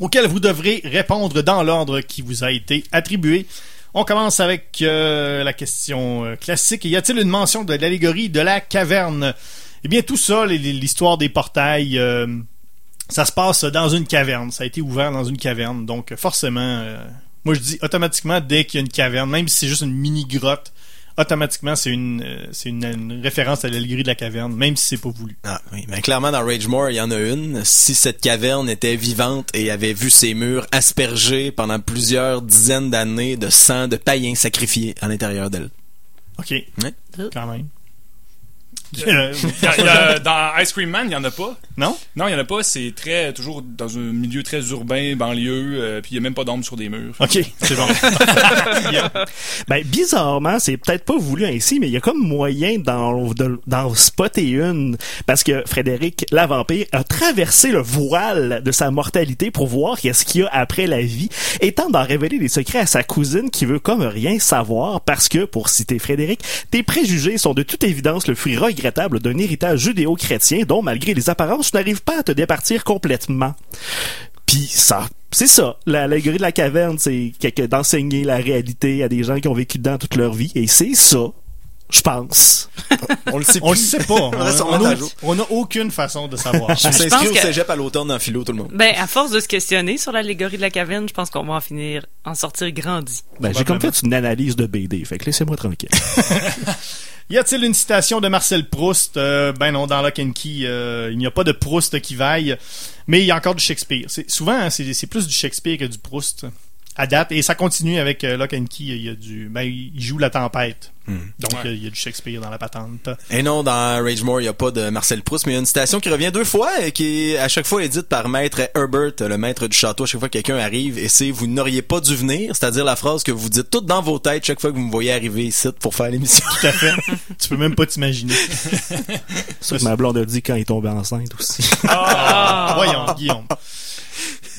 auxquelles vous devrez répondre dans l'ordre qui vous a été attribué. On commence avec euh, la question euh, classique. Y a-t-il une mention de l'allégorie de la caverne? Eh bien, tout ça, l'histoire des portails, euh, ça se passe dans une caverne. Ça a été ouvert dans une caverne. Donc, forcément, moi je dis automatiquement, dès qu'il y a une caverne, même si c'est juste une mini-grotte, automatiquement, c'est une, euh, c'est une, une référence à l'allégorie de la caverne, même si c'est pas voulu. Ah oui, mais clairement dans Ragemore, il y en a une. Si cette caverne était vivante et avait vu ses murs aspergés pendant plusieurs dizaines d'années de sang de païens sacrifiés à l'intérieur d'elle. OK. Ouais. Quand même. Euh, Il y a- il y a- dans Ice Cream Man, il y en a pas. non? Non, il y en a pas. C'est très toujours dans un milieu très urbain, banlieue, euh, puis il y a même pas d'ombre sur des murs. OK, c'est bon. Ben, bizarrement, c'est peut-être pas voulu ainsi, mais il y a comme moyen d'en, de- d'en spotter une. Parce que Frédéric, la vampire, a traversé le voile de sa mortalité pour voir qu'est-ce qu'il y a après la vie, et tente d'en révéler des secrets à sa cousine qui veut comme rien savoir parce que, pour citer Frédéric, tes préjugés sont de toute évidence le fruit regrettable d'un héritage judéo-chrétien dont, malgré les apparences, tu n'arrives pas à te départir complètement. Puis ça, c'est ça. La- L'allégorie de la caverne, c'est quelque- d'enseigner la réalité à des gens qui ont vécu dedans toute leur vie. Et c'est ça, je pense. On le sait On le plus. sait pas. On on n'a aucune façon de savoir. On s'inscrit au que- cégep à l'automne en philo, tout le monde. Ben, à force de se questionner sur l'allégorie de la caverne, je pense qu'on va en finir, en sortir grandi. Ben, j'ai comme fait une analyse de BD, fait que laissez-moi tranquille. Y a-t-il une citation de Marcel Proust? Euh, Ben non, dans Lock and Key, euh, il n'y a pas de Proust qui vaille, mais il y a encore du Shakespeare. C'est souvent hein, c'est c'est plus du Shakespeare que du Proust à date, et ça continue avec euh, Lock and Key. Il y a du, ben il joue la tempête, donc Ouais. euh, il y a du Shakespeare dans la patente. Et non, dans Rage More, il n'y a pas de Marcel Proust, mais il y a une citation qui revient deux fois et qui est à chaque fois édite par maître Herbert, le maître du château, à chaque fois que quelqu'un arrive, et c'est « Vous n'auriez pas dû venir », c'est-à-dire la phrase que vous dites toute dans vos têtes chaque fois que vous me voyez arriver ici pour faire l'émission. Tout à fait. tu peux même pas t'imaginer. C'est ça que ma blonde a dit quand il est tombé enceinte aussi. Ah, voyons, Guillaume.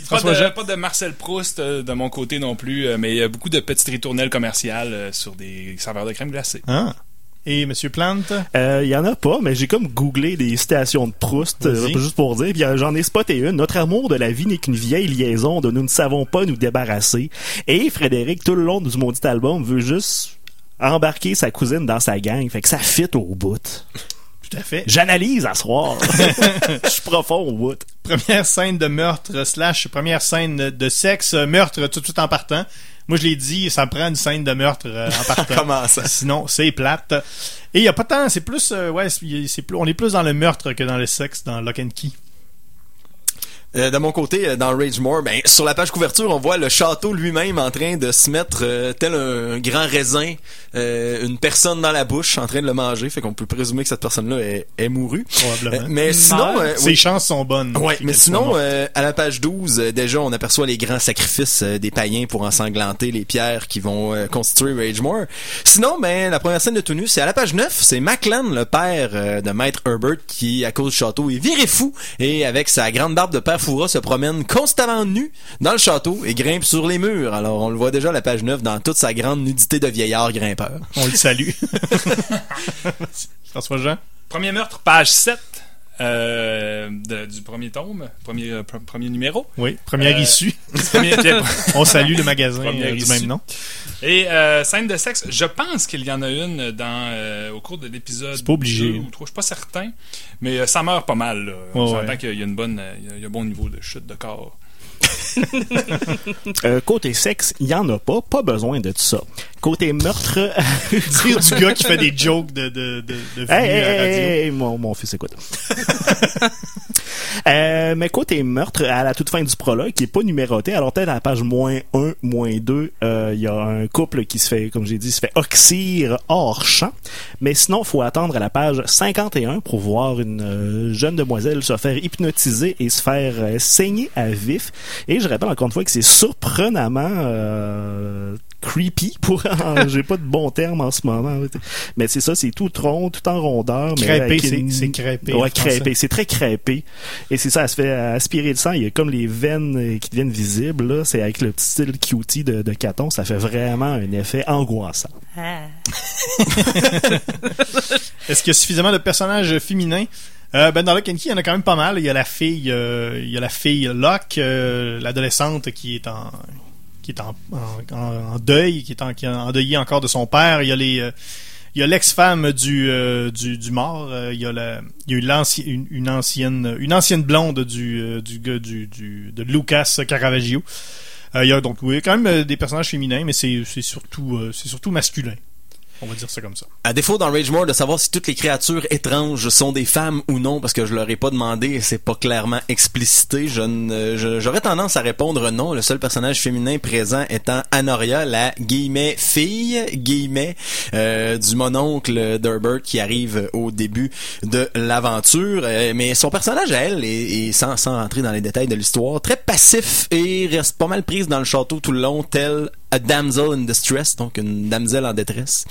Pas de, pas de Marcel Proust euh, de mon côté non plus, euh, mais il y a beaucoup de petites ritournelles commerciales euh, sur des saveurs de crème glacée. Hein? Et Monsieur Plante? Euh, Il y en a pas, mais j'ai comme googlé des citations de Proust, euh, juste pour dire. Puis euh, j'en ai spoté une. Notre amour de la vie n'est qu'une vieille liaison dont nous ne savons pas nous débarrasser. Et Frédéric, tout le long du maudit album, veut juste embarquer sa cousine dans sa gang. Fait que ça fit au bout. Tout à fait. J'analyse à soir. Je suis profond au bout. Première scène de meurtre slash première scène de sexe, euh, meurtre tout de suite en partant. Moi, je l'ai dit, ça prend une scène de meurtre euh, en partant. Comment ça? Sinon, c'est plate. Et il y a pas tant, c'est plus, euh, ouais, c'est plus, on est plus dans le meurtre que dans le sexe dans Lock and Key. Euh, de mon côté, euh, dans Rage More, ben, sur la page couverture, on voit le château lui-même en train de se mettre euh, tel un, un grand raisin, euh, une personne dans la bouche en train de le manger. Fait qu'on peut présumer que cette personne-là est, est mourue. Probablement. Euh, mais sinon, euh, Ses oui. chances sont bonnes. Ouais, mais sinon, euh, à la page 12, euh, déjà, on aperçoit les grands sacrifices euh, des païens pour ensanglanter les pierres qui vont euh, constituer Ragemore. Sinon, ben, la première scène de tout nu, c'est à la page 9, c'est Maclan, le père euh, de Maître Herbert, qui, à cause du château, est viré fou, et avec sa grande barbe de père Foura, se promène constamment nu dans le château et grimpe sur les murs. Alors, on le voit déjà à la page 9 dans toute sa grande nudité de vieillard grimpeur. on le salue. François Jean? Premier meurtre, page 7 euh, de- du premier tome, premier, euh, pr- premier numéro. Oui, première Euh, issue. Premier- On salue le magasin euh, du issue. même nom. Et euh, scène de sexe, je pense qu'il y en a une dans euh, au cours de l'épisode. Pas obligé. deux ou trois, je suis pas certain, mais euh, ça meurt pas mal. Là. On ouais. qu'il y a une bonne, il y a- un bon niveau de chute de corps. Euh, côté sexe, il y en a pas. Pas besoin de tout ça. Côté meurtre... Dire du gars qui fait des jokes de, de, de, de vie Hey, hey, à la hey, radio. hey, hey, mon, mon fils écoute. euh, mais côté meurtre, à la toute fin du prologue, qui est pas numéroté, alors peut-être à la page moins 1, moins 2, euh, il y a un couple qui se fait, comme j'ai dit, se fait oxyre hors champ. Mais sinon, faut attendre à la page 51 pour voir une euh, jeune demoiselle se faire hypnotiser et se faire saigner à vif. Et je rappelle encore une fois que c'est surprenamment creepy pour j'ai pas de bon terme en ce moment mais c'est ça c'est tout rond tout en rondeur mais Crêpé, c'est- une- c'est crêpé, ouais crêpé c'est très crêpé et c'est ça elle se fait aspirer le sang il y a comme les veines euh, qui deviennent visibles là c'est avec le petit style cutie de, de Caton ça fait vraiment un effet angoissant Ah. Est-ce qu'il y a suffisamment de personnages féminins? Euh, ben dans Lock and Key, il y en a quand même pas mal. Il y a la fille, euh, il y a la fille Locke, euh, l'adolescente qui est en qui est en, deuil, qui est, en, qui est endeuillée encore de son père. Il y a les euh, il y a l'ex-femme du, euh, du mort. Euh, il y a la il y a une, ancienne blonde du du du, de Lucas Caravaggio. Il y a donc oui, quand même des personnages féminins, mais c'est surtout masculin. On va dire ça comme ça. À défaut dans Rage More de savoir si toutes les créatures étranges sont des femmes ou non, parce que je leur ai pas demandé et c'est pas clairement explicité, je j'aurais tendance à répondre non. Le seul personnage féminin présent étant Anoria, la guillemets fille guillemets euh, du mononcle d'Herbert qui arrive au début de l'aventure. Euh, mais son personnage elle est, est sans, sans rentrer dans les détails de l'histoire, très passif et reste pas mal prise dans le château tout le long, tel a damsel in distress, donc une damsel en détresse.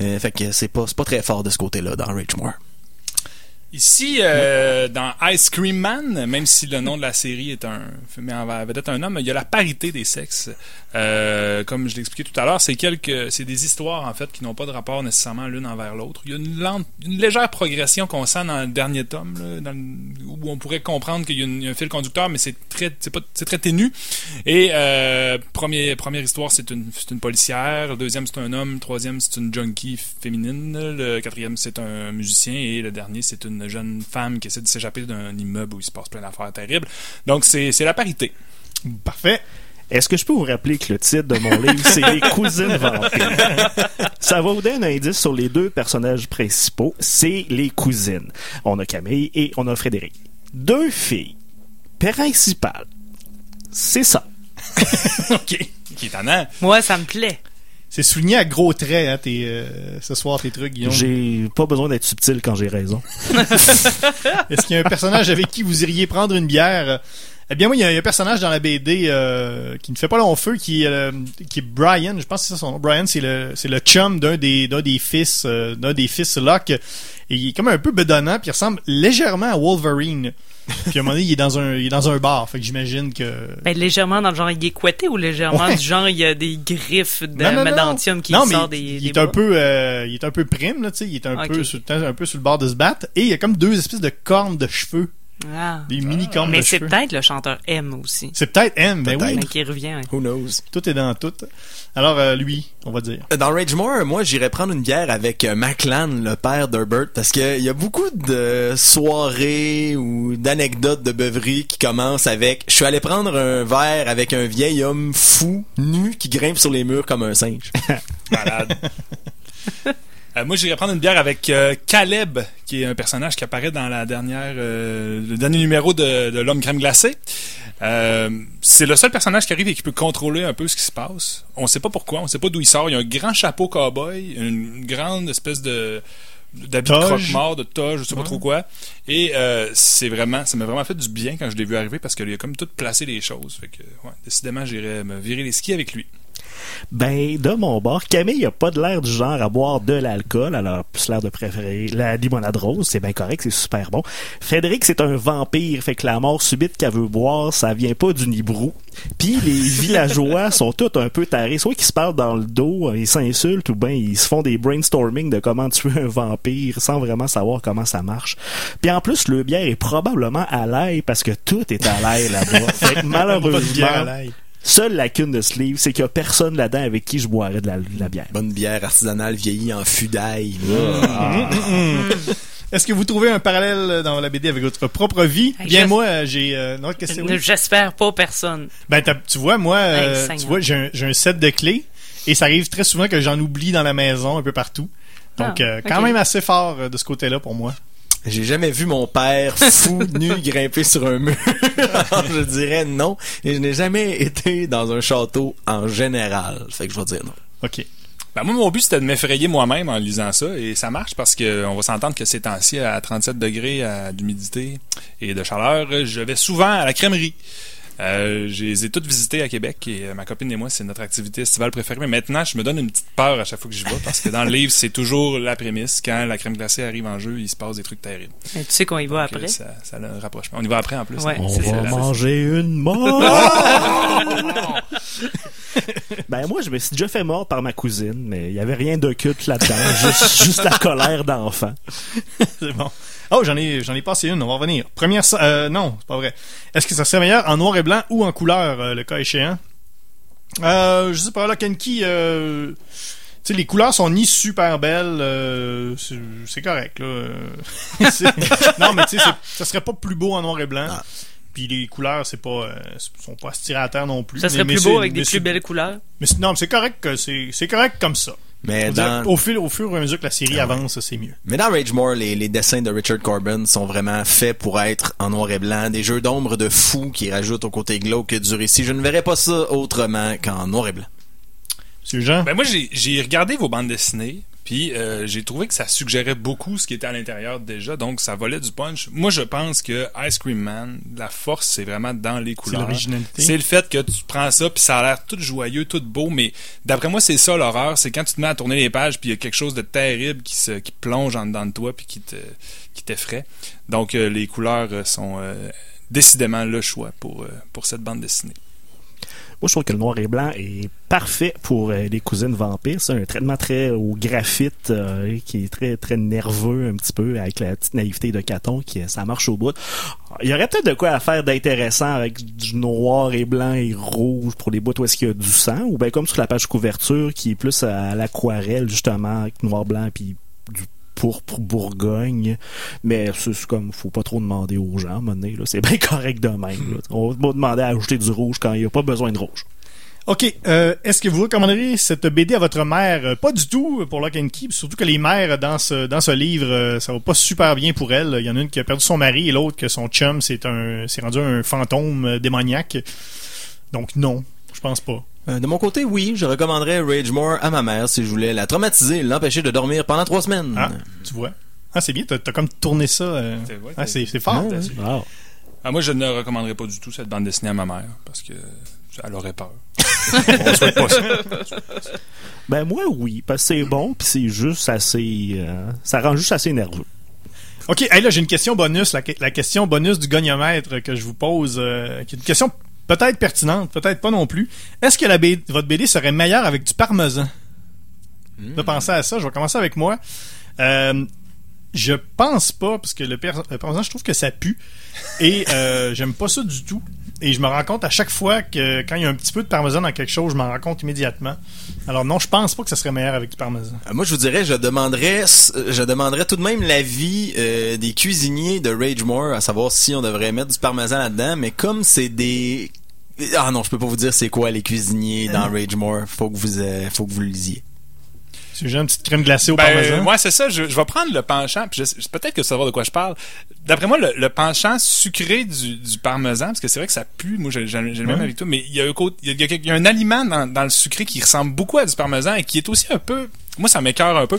Euh, fait que c'est pas, c'est pas très fort de ce côté-là dans Rage More. Ici, euh, dans Ice Cream Man, même si le nom de la série est un met en vedette un homme, il y a la parité des sexes. Euh, comme je l'expliquais tout à l'heure, c'est quelques, c'est des histoires en fait qui n'ont pas de rapport nécessairement l'une envers l'autre. Il y a une, légère progression qu'on sent dans le dernier tome, là, où on pourrait comprendre qu'il y a, un fil conducteur, mais c'est très, c'est pas, c'est très ténu. Et euh, première histoire, c'est une, c'est une policière. Deuxième, c'est un homme. Troisième, c'est une junkie féminine. Le quatrième, c'est un musicien. Et le dernier, c'est une jeune femme qui essaie de s'échapper d'un immeuble où il se passe plein d'affaires terribles. Donc, c'est c'est la parité. Parfait. Est-ce que je peux vous rappeler que le titre de mon livre, c'est Les cousines vampires? Ça va vous donner un indice sur les deux personnages principaux. C'est les cousines. On a Camille et on a Frédéric. Deux filles principales. C'est ça. OK. Qui est tannant. Moi, ça me plaît. C'est souligné à gros traits, hein, tes, euh, ce soir, tes trucs, Guillaume. J'ai pas besoin d'être subtil quand j'ai raison. Est-ce qu'il y a un personnage avec qui vous iriez prendre une bière? Eh bien, moi, il y a un personnage dans la BD euh, qui ne fait pas long feu, qui est, euh, qui est Brian. Je pense que c'est ça son nom. Brian, c'est le, c'est le chum d'un des, d'un des fils, euh, d'un des fils Locke. Et il est comme un peu bedonnant, puis il ressemble légèrement à Wolverine. Puis à un moment donné, il est dans un, il est dans un bar. Fait que j'imagine que. Ben, légèrement dans le genre, il est couetté ou légèrement Ouais. du genre, il y a des griffes de Non, non, non. Madantium qui mais des, il, des est un peu, euh, il est un peu prime, là, tu sais. Il est un peu, sur, un peu sur le bord de se battre. Et il y a comme deux espèces de cornes de cheveux. Ah. Des mini cornes Mais c'est peut-être le chanteur M aussi. C'est peut-être M, mais oui. Mais qui revient. Who knows? Tout est dans tout. Alors, euh, lui, on va dire. Dans Ragemore, moi, j'irais prendre une bière avec euh, Maclan, le père d'Herbert, parce que il y a beaucoup de soirées ou d'anecdotes de beuverie qui commencent avec je suis allé prendre un verre avec un vieil homme fou, nu, qui grimpe sur les murs comme un singe. Malade. Euh, moi, j'irais prendre une bière avec euh, Caleb, qui est un personnage qui apparaît dans la dernière, euh, le dernier numéro de, de l'homme crème glacée. C'est le seul personnage qui arrive et qui peut contrôler un peu ce qui se passe. On sait pas pourquoi, on sait pas d'où il sort. Il a un grand chapeau cowboy, une grande espèce de d'habit de croque-mort, de toge, je sais pas trop quoi. Et c'est vraiment, ça m'a vraiment fait du bien quand je l'ai vu arriver parce qu'il a comme tout placé les choses. Fait que, ouais, décidément, j'irais me virer les skis avec lui. Ben, de mon bord, Camille a pas de l'air du genre à boire de l'alcool, elle a plus l'air de préférer la limonade rose, c'est bien correct, c'est super bon. Frédéric, c'est un vampire, fait que la mort subite qu'elle veut boire, ça vient pas du nibrou. Puis les villageois sont tous un peu tarés, soit qu'ils se parlent dans le dos, ils s'insultent, ou ben ils se font des brainstorming de comment tuer un vampire sans vraiment savoir comment ça marche. Puis en plus, le bière est probablement à l'ail parce que tout est à l'ail là-bas. Fait que malheureusement. Seule lacune de ce livre, c'est qu'il y a personne là-dedans avec qui je boirais de la, de la bière. Bonne bière artisanale vieillie en fût d'ail. Est-ce que vous trouvez un parallèle dans la BD avec votre propre vie? Hey, Bien, moi, euh, j'ai... Euh, non, qu'est-ce que c'est? oui? J'espère pas personne. Ben, tu vois, moi, euh, Hey, Seigneur. tu vois, j'ai un, j'ai un set de clés et ça arrive très souvent que j'en oublie dans la maison, un peu partout. Donc, Ah, euh, quand même assez fort euh, de ce côté-là pour moi. J'ai jamais vu mon père fou, nu, grimper sur un mur. Alors, je dirais non. Et je n'ai jamais été dans un château en général. Fait que je vais dire non. OK. Ben moi, mon but, c'était de m'effrayer moi-même en lisant ça. Et ça marche parce que on va s'entendre que ces temps-ci, à 37 degrés d'humidité et de chaleur, je vais souvent à la crèmerie. Euh, je les ai toutes visitées à Québec et euh, ma copine et moi, c'est notre activité estivale préférée. Mais maintenant, je me donne une petite peur à chaque fois que j'y vais parce que dans le livre, c'est toujours la prémisse. Quand la crème glacée arrive en jeu, il se passe des trucs terribles. Mais tu sais qu'on y va Donc, euh, après. Ça, ça le rapprochement. On y va après en plus. Ouais. On C'est va manger une mort! ben moi, je me suis déjà fait mort par ma cousine, mais il y avait rien d'occulte là-dedans, juste, juste la colère d'enfant. C'est bon. Oh, j'en ai, j'en ai passé une, on va revenir. Première, euh, non, c'est pas vrai. Est-ce que ça serait meilleur en noir et blanc ou en couleur, euh, le cas échéant? Euh, je sais pas, là, Kenki, euh, tu sais, les couleurs sont ni super belles, euh, c'est correct, là. non, mais tu sais, c'est- ça serait pas plus beau en noir et blanc. Ah. Puis les couleurs, c'est pas, euh, sont pas à se tirer à terre non plus. Ça serait Mais- mais plus beau c'est- avec des plus belles couleurs? Mais c'est- non, mais c'est correct que c'est, c'est correct comme ça. Mais dans, Au fil, au fur et à mesure que la série Ah ouais. avance, c'est mieux. mais dans Ragemore, les, les dessins de Richard Corbin sont vraiment faits pour être en noir et blanc. Des jeux d'ombre de fou qui rajoutent au côté glauque du récit. Je ne verrais pas ça autrement qu'en noir et blanc. Monsieur Jean? Ben moi, j'ai j'ai regardé vos bandes dessinées, puis euh, j'ai trouvé que ça suggérait beaucoup ce qui était à l'intérieur déjà, donc ça volait du punch. Moi, je pense que Ice Cream Man, la force, c'est vraiment dans les couleurs. l'originalité. C'est le fait que tu prends ça, puis ça a l'air tout joyeux, tout beau, mais d'après moi, c'est ça l'horreur, c'est quand tu te mets à tourner les pages, puis il y a quelque chose de terrible qui se qui plonge en dedans de toi, puis qui te qui t'effraie. Donc, euh, les couleurs euh, sont euh, décidément le choix pour, euh, pour cette bande dessinée. Moi, je trouve que le noir et blanc est parfait pour euh, les cousines vampires. C'est un traitement très au graphite euh, qui est très très nerveux un petit peu avec la petite naïveté de Caton qui ça marche au bout. Il y aurait peut-être de quoi à faire d'intéressant avec du noir et blanc et rouge pour les bouts où est-ce qu'il y a du sang ou bien comme sur la page couverture qui est plus à l'aquarelle justement avec noir blanc puis du pourpre Bourgogne mais c'est comme faut pas trop demander aux gens à un donné, là c'est bien correct de même on va demander à ajouter du rouge quand il n'y a pas besoin de rouge OK. euh, Est-ce que vous recommanderiez cette BD à votre mère? Euh, Pas du tout pour Lock and Key. Surtout que les mères dans ce, livre, euh, ça va pas super bien pour elles. Il y en a une qui a perdu son mari et l'autre que son chum c'est rendu un fantôme démoniaque. Donc non, je pense pas. Euh, de mon côté, oui, je recommanderais Ragemore à ma mère si je voulais la traumatiser et l'empêcher de dormir pendant trois semaines. Ah, tu vois. Ah, c'est bien, t'as as comme tourné ça. euh. C'est- ouais, Ah, c'est- fort. Ouais, ouais. Wow. Ah, moi, je ne recommanderais pas du tout cette bande dessinée à ma mère parce que elle aurait peur. On souhaite pas ça. Ben moi oui, parce que c'est bon, puis c'est juste assez, euh, ça rend juste assez nerveux. OK, hey, là, j'ai une question bonus. La, la question bonus du goniomètre que je vous pose, euh, qui est une question peut-être pertinente, peut-être pas non plus. Est-ce que la BD votre BD serait meilleure avec du parmesan? De penser à ça, je vais commencer avec moi. Euh, je pense pas, parce que le parmesan, je trouve que ça pue. Et euh, j'aime pas ça du tout. Et je me rends compte à chaque fois que quand il y a un petit peu de parmesan dans quelque chose, je m'en rends compte immédiatement. Alors non, je pense pas que ça serait meilleur avec du parmesan. Euh, Moi, je vous dirais, je demanderais, je demanderais tout de même l'avis euh, des cuisiniers de Ragemore, à savoir si on devrait mettre du parmesan là-dedans, mais comme c'est des... Ah non, je peux pas vous dire c'est quoi les cuisiniers dans Ragemore. Faut que vous, euh, faut que vous le lisiez. Si j'ai une petite crème glacée au Ben, parmesan. moi, c'est ça. Je, je vais prendre le penchant. Puis peut-être que vas savoir de quoi je parle. D'après moi, le, le penchant sucré du, du parmesan, parce que c'est vrai que ça pue. Moi, j'ai j'ai le même Ouais. avec toi. Mais il y a un côté- il y a, il y a- un aliment dans, dans le sucré qui ressemble beaucoup à du parmesan et qui est aussi un peu. Moi, ça m'écœure un peu.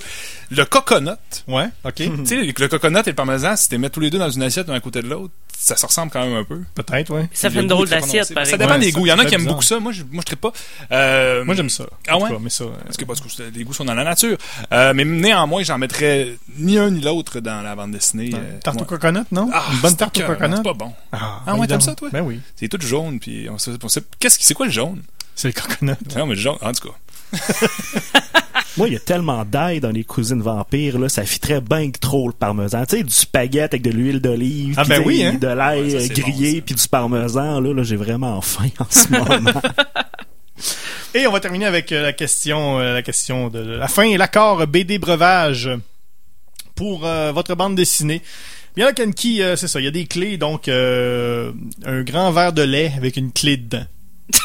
Le coconut. Ouais, ok. Tu sais, le, coconut et le parmesan, si tu les mets tous les deux dans une assiette l'un à côté de l'autre, ça se ressemble quand même un peu. Peut-être, ouais. Ça fait une drôle d'assiette, par Ça exemple. dépend Ouais, des ça goûts. Il y en a qui aiment beaucoup ça. Moi, je, moi, je ne pas. Euh, Moi, j'aime ça. Ah ouais? cas, mais ça. euh, Parce que, parce que les goûts sont dans la nature. Euh, mais néanmoins, j'en mettrais ni un ni l'autre dans la bande dessinée. euh, Tarte au ouais. Coconut, non? Ah, Une bonne c'est tarte au coconut? C'est pas bon. Ah, Ah ouais, ben t'aimes ça, toi? Ben oui. C'est tout jaune, puis on sait, on sait- qu'est-ce qui, c'est quoi le jaune? C'est le coconut. Non, mais le jaune, en tout cas. Moi, il y a tellement d'ail dans les cuisines vampires, là, ça fitterait bien que trop le parmesan. Tu sais, du spaghetti avec de l'huile d'olive, Ah, ben oui, hein? de l'ail Ouais, grillé, bon, puis du parmesan, là, là j'ai vraiment faim en ce moment. Et on va terminer avec euh, la question, euh, la question de la fin et l'accord BD breuvage pour euh, votre bande dessinée. Bien là, Kenki, euh, c'est ça. Il y a des clés, donc euh, un grand verre de lait avec une clé dedans.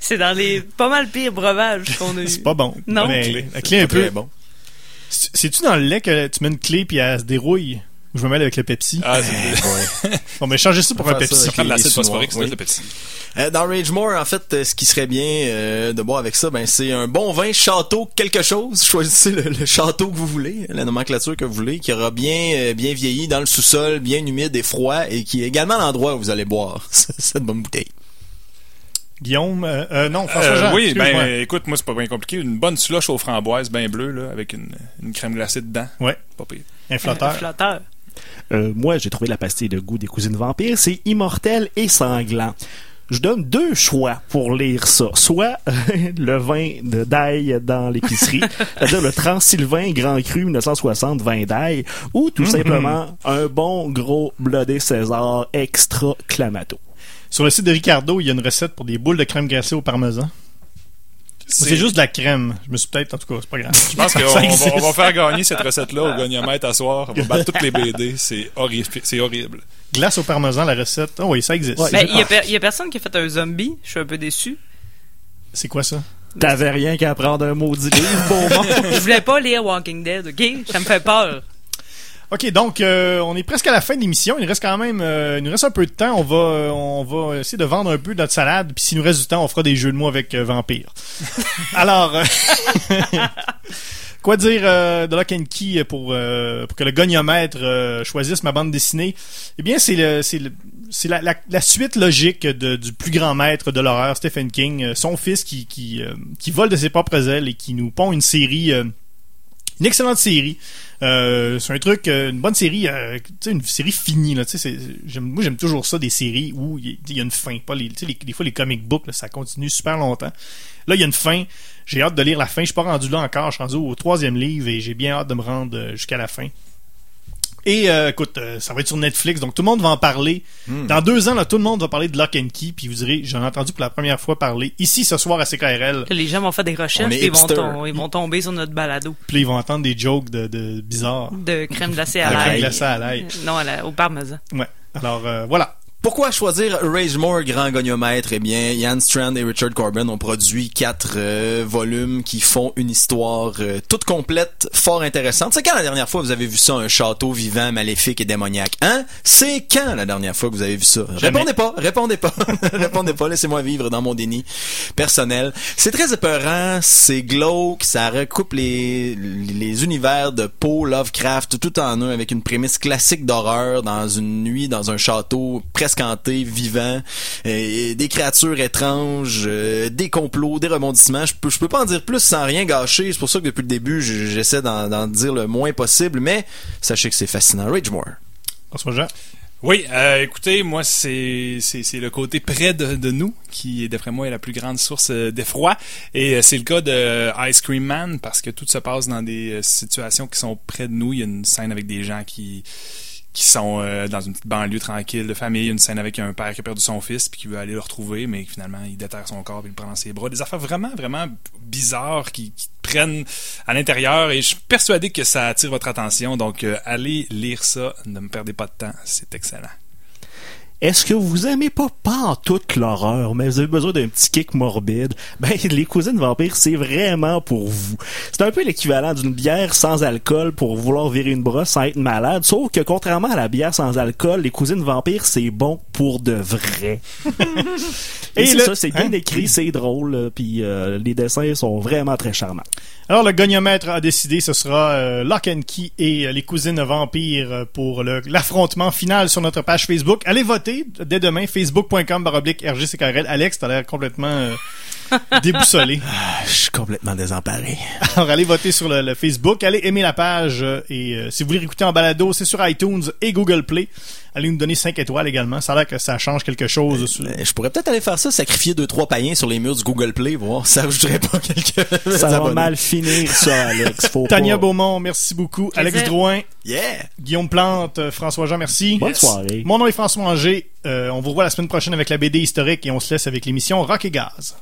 C'est dans les pas mal pires breuvages qu'on a eu. C'est pas bon. Non? Mais Clé. la clé un peu. Bon. C'est- C'est-tu dans le lait que tu mets une clé puis elle se dérouille? Je me mêle avec le Pepsi. Ah, c'est Bon, mais changez ça pour On un ça Pepsi. avec prendre l'acide les phosphorique, c'est oui. le petit. Euh, dans Ragemore, en fait, euh, ce qui serait bien euh, de boire avec ça, ben c'est un bon vin château quelque chose. Choisissez le, le château que vous voulez, la nomenclature que vous voulez, qui aura bien euh, bien vieilli dans le sous-sol, bien humide et froid, et qui est également l'endroit où vous allez boire cette bonne bouteille. Guillaume, euh, euh, non, François Euh, oui, ben écoute, moi c'est pas bien compliqué. Une bonne slush aux framboises, bien bleue, là, avec une, une crème glacée dedans. Ouais. Pas pire. un flotteur. Un flotteur. Euh, moi, j'ai trouvé la pastille de goût des cousines vampires, c'est immortel et sanglant. Je donne deux choix pour lire ça. Soit euh, le vin de d'ail dans l'épicerie, c'est-à-dire le Transsylvain Grand Cru 1960 vin d'ail, ou tout simplement un bon gros Bloodé César extra clamato. Sur le site de Ricardo, il y a une recette pour des boules de crème glacée au parmesan. C'est juste de la crème. Je me suis peut-être, en tout cas, c'est pas grave. Je pense qu'on Ça va, existe. on va faire gagner cette recette-là au goniomètre à soir. On va battre toutes les BD. C'est horrible. C'est horrible. Glace au parmesan, la recette. Oh oui, ça existe. Ouais. Ben, il y, a per- il y a personne qui a fait un zombie. Je suis un peu déçu. C'est quoi ça? T'avais rien qu'à prendre un maudit livre, bon monde. Je voulais pas lire Walking Dead, ok? Ça me fait peur. Ok, donc euh, on est presque à la fin de l'émission. Il reste quand même, euh, il nous reste un peu de temps. On va, euh, on va essayer de vendre un peu notre salade. Puis s'il nous reste du temps, on fera des jeux de mots avec euh, Vampire. Alors, euh, quoi dire de Lock and Key pour pour que le goniomètre choisisse ma bande dessinée? Eh bien, c'est le, c'est le, c'est la, la, la suite logique de- du plus grand maître de l'horreur, Stephen King, son fils qui qui, qui vole de ses propres ailes et qui nous pond une série. Une excellente série. Euh, c'est un truc, euh, une bonne série, euh, une série finie. Là, moi, j'aime toujours ça, des séries où il y, a une fin. Pas les, des fois, les comic books, ça continue super longtemps. Là, il y a une fin. J'ai hâte de lire la fin. Je suis pas rendu là encore. Je suis rendu au troisième livre et j'ai bien hâte de me rendre jusqu'à la fin. Et euh, écoute, euh, ça va être sur Netflix, donc tout le monde va en parler. Dans deux ans, là, tout le monde va parler de Lock and Key, puis vous direz, j'en ai entendu pour la première fois parler ici ce soir à CKRL. Là, les gens vont faire des recherches et ils vont, tom- ils vont tomber sur notre balado Puis là, ils vont entendre des jokes de, de bizarres. de crème glacée La à crème l'ail. glacée à l'ail. Non, à la- au parmesan. Ouais. Alors euh, voilà. Pourquoi choisir Rage More, grand goniomètre? Eh bien, Ian Strand et Richard Corbin ont produit quatre euh, volumes qui font une histoire euh, toute complète, fort intéressante. C'est quand la dernière fois vous avez vu ça, un château vivant, maléfique et démoniaque? Hein? C'est quand la dernière fois que vous avez vu ça? Jamais. Répondez pas, répondez pas, répondez pas, laissez-moi vivre dans mon déni personnel. C'est très épeurant, c'est glauque, ça recoupe les, les univers de Poe, Lovecraft, tout en un avec une prémisse classique d'horreur dans une nuit, dans un château presque hanté, vivant, et des créatures étranges, euh, des complots, des rebondissements. Je peux, je peux pas en dire plus sans rien gâcher. C'est pour ça que depuis le début, je- j'essaie d'en dire le moins possible, mais sachez que c'est fascinant. Rage More. François Jean. Oui, euh, écoutez, moi, c'est c'est le côté près de, nous qui, d'après moi, est la plus grande source euh, d'effroi. Et euh, c'est le cas de euh, Ice Cream Man parce que tout se passe dans des euh, situations qui sont près de nous. Il y a une scène avec des gens qui qui sont euh, dans une petite banlieue tranquille de famille, une scène avec un père qui a perdu son fils puis qui veut aller le retrouver, mais finalement il déterre son corps et il le prend dans ses bras. Des affaires vraiment, vraiment bizarres qui, prennent à l'intérieur et je suis persuadé que ça attire votre attention. Donc euh, allez lire ça, ne me perdez pas de temps, c'est excellent. Est-ce que vous aimez pas pas toute l'horreur, mais vous avez besoin d'un petit kick morbide? Ben, les cousines vampires, c'est vraiment pour vous. C'est un peu l'équivalent d'une bière sans alcool pour vouloir virer une brosse sans être malade, sauf que contrairement à la bière sans alcool, les cousines vampires, c'est bon pour de vrai. Et, Et c'est le- ça, c'est bien hein? écrit, c'est drôle, puis euh, les dessins sont vraiment très charmants. Alors, le goniomètre a décidé, ce sera euh, Lock and Key et euh, les cousines vampires pour le- l'affrontement final sur notre page Facebook. Allez voter dès demain, facebook.com baroblique RGCKRL. Alex, t'as l'air complètement euh, déboussolé. Ah, Je suis complètement désemparé. Alors, allez voter sur le, le Facebook, allez aimer la page euh, et euh, si vous voulez écouter en balado, c'est sur iTunes et Google Play. Allez nous donner 5 étoiles également. Ça a l'air que ça change quelque chose. sur- Euh, Je pourrais peut-être aller faire ça, sacrifier deux trois païens sur les murs du Google Play, voir si ça ajouterait pas quelques Ça va mal finir, ça, Alex. Faut Tania pas. Beaumont, merci beaucoup. Plaisir. Alex Drouin, Yeah! Guillaume Plante, euh, François Jean, merci. Bonne soirée. Mon nom est François Anger. Euh, on vous revoit la semaine prochaine avec la BD historique et on se laisse avec l'émission Rock et Gaz.